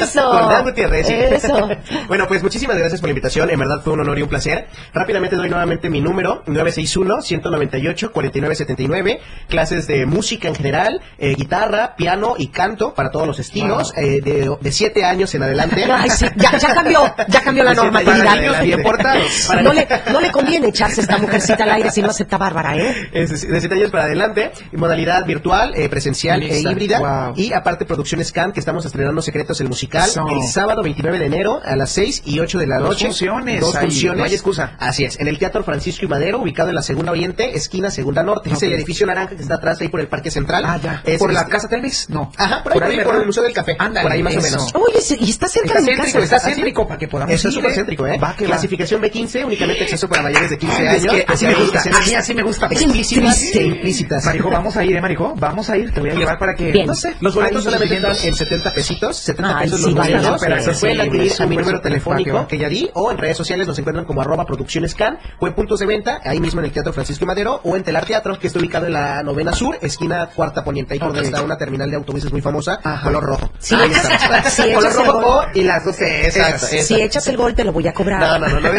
eso. Con Dan Gutiérrez. sí. Eso. bueno, pues muchísimas gracias por la invitación. En verdad fue un honor y un placer. Rápidamente doy nuevamente mi número: 961-198-4979. Clases de música en general, eh, guitarra, piano y canto para todos los estilos. eh, de, de siete años en adelante. Ay, sí, ya, ya cambió, ya cambió la normatividad. No le, no le conviene echarse esta mujercita al aire si no acepta Bárbara, ¿eh? Es de de siete años para adelante, modalidad virtual, eh, presencial e híbrida. Wow. Y aparte Producciones Can, que estamos estrenando Secretos el Musical el sábado 29 de enero a las 6 y 8 de la Dos noche. funciones Dos ahí, funciones. no hay excusa. Así es, en el Teatro Francisco y Madero, ubicado en la Segunda Oriente, esquina Segunda Norte. Es Ok. el edificio naranja que está atrás ahí por el Parque Central. Ah, ya. Es ¿Por la este- Casa Telmex? No. Ajá, por ahí, por, ahí, por ¿verdad? el Museo del Café. Ándale, por ahí más o eso. menos. Oye, sí, y está cerca Está de mi céntrico, casa. está céntrico para que podamos Eso es súper ¿eh? céntrico, ¿eh? Va que va. Clasificación B15, únicamente acceso para mayores de 15 Ay, años. es que así me gusta. A mí así me gusta. Explícitas Triste. e implícitas. Marijo, vamos a ir, ¿eh, Marijo? Vamos a ir. Te voy a llevar para que... Bien. No sé. Los boletos solamente están en 70 pesitos, 70 Ay, pesos los boletos, la pena. se pueden adquirir a mi número telefónico que ya di, o en redes sociales nos encuentran como arroba producciones can, o en puntos de venta, ahí mismo en el Teatro Francisco Madero, o en Telar Teatro, que está ubicado en la novena sur, esquina cuarta poniente, ahí por donde está una terminal de autobuses muy famosa, Ajá. color rojo. Sí, Ahí echas- está. sí, color echas el rojo gol. y las Exacto, esas. Si echas el gol, te lo voy a cobrar. No, no, no, no.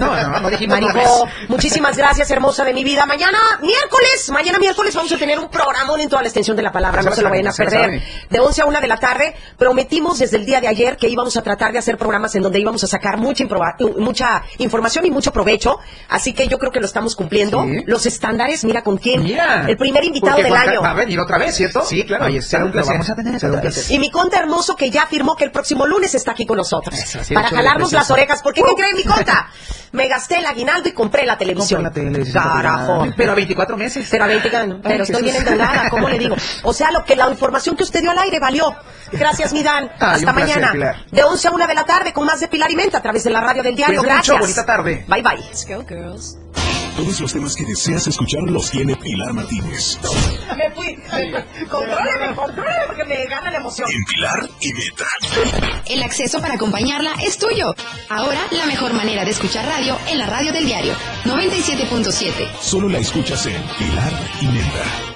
No, no, no dijimos nombres. muchísimas gracias, hermosa de mi vida. Mañana, miércoles, mañana miércoles vamos a tener un programón en toda la extensión de la palabra. Se No se lo vayan a perder. De 11 a 1 de la tarde, prometimos desde el día de ayer que íbamos a tratar de hacer programas en donde íbamos a sacar mucha, mucha información y mucho provecho. Así que yo creo que lo estamos cumpliendo. Sí. Los estándares, mira con quién. Mira. El primer invitado del Juan Va a venir otra vez, ¿cierto? Sí, claro. Ahí está, Será un lo placer. vamos a tener Será un otra vez. placer. Y mi conta hermoso que ya afirmó que el próximo lunes está aquí con nosotros. Eso, para jalarnos las orejas. Porque ¿qué creen mi conta? Me gasté el aguinaldo y compré la televisión. La Carajo. Pero a 24 meses. Pero a 20 gano. Pero Ay, estoy bien Jesús. endeudada, ¿cómo le digo? O sea, lo que la información que usted dio al aire valió. Gracias, mi Dan. Ay, Hasta un placer, mañana. Pilar. De 11 a 1 de la tarde con más de Pilar y Menta a través de la radio del diario. Gracias. mucho, bonita tarde. Bye, bye. Todos los temas que deseas escuchar los tiene Pilar Martínez. Me fui. Contróleme, contróleme porque me gana la emoción. En Pilar y Meta. El acceso para acompañarla es tuyo. Ahora, la mejor manera de escuchar radio en la radio del diario 97.7. Solo la escuchas en Pilar y Meta.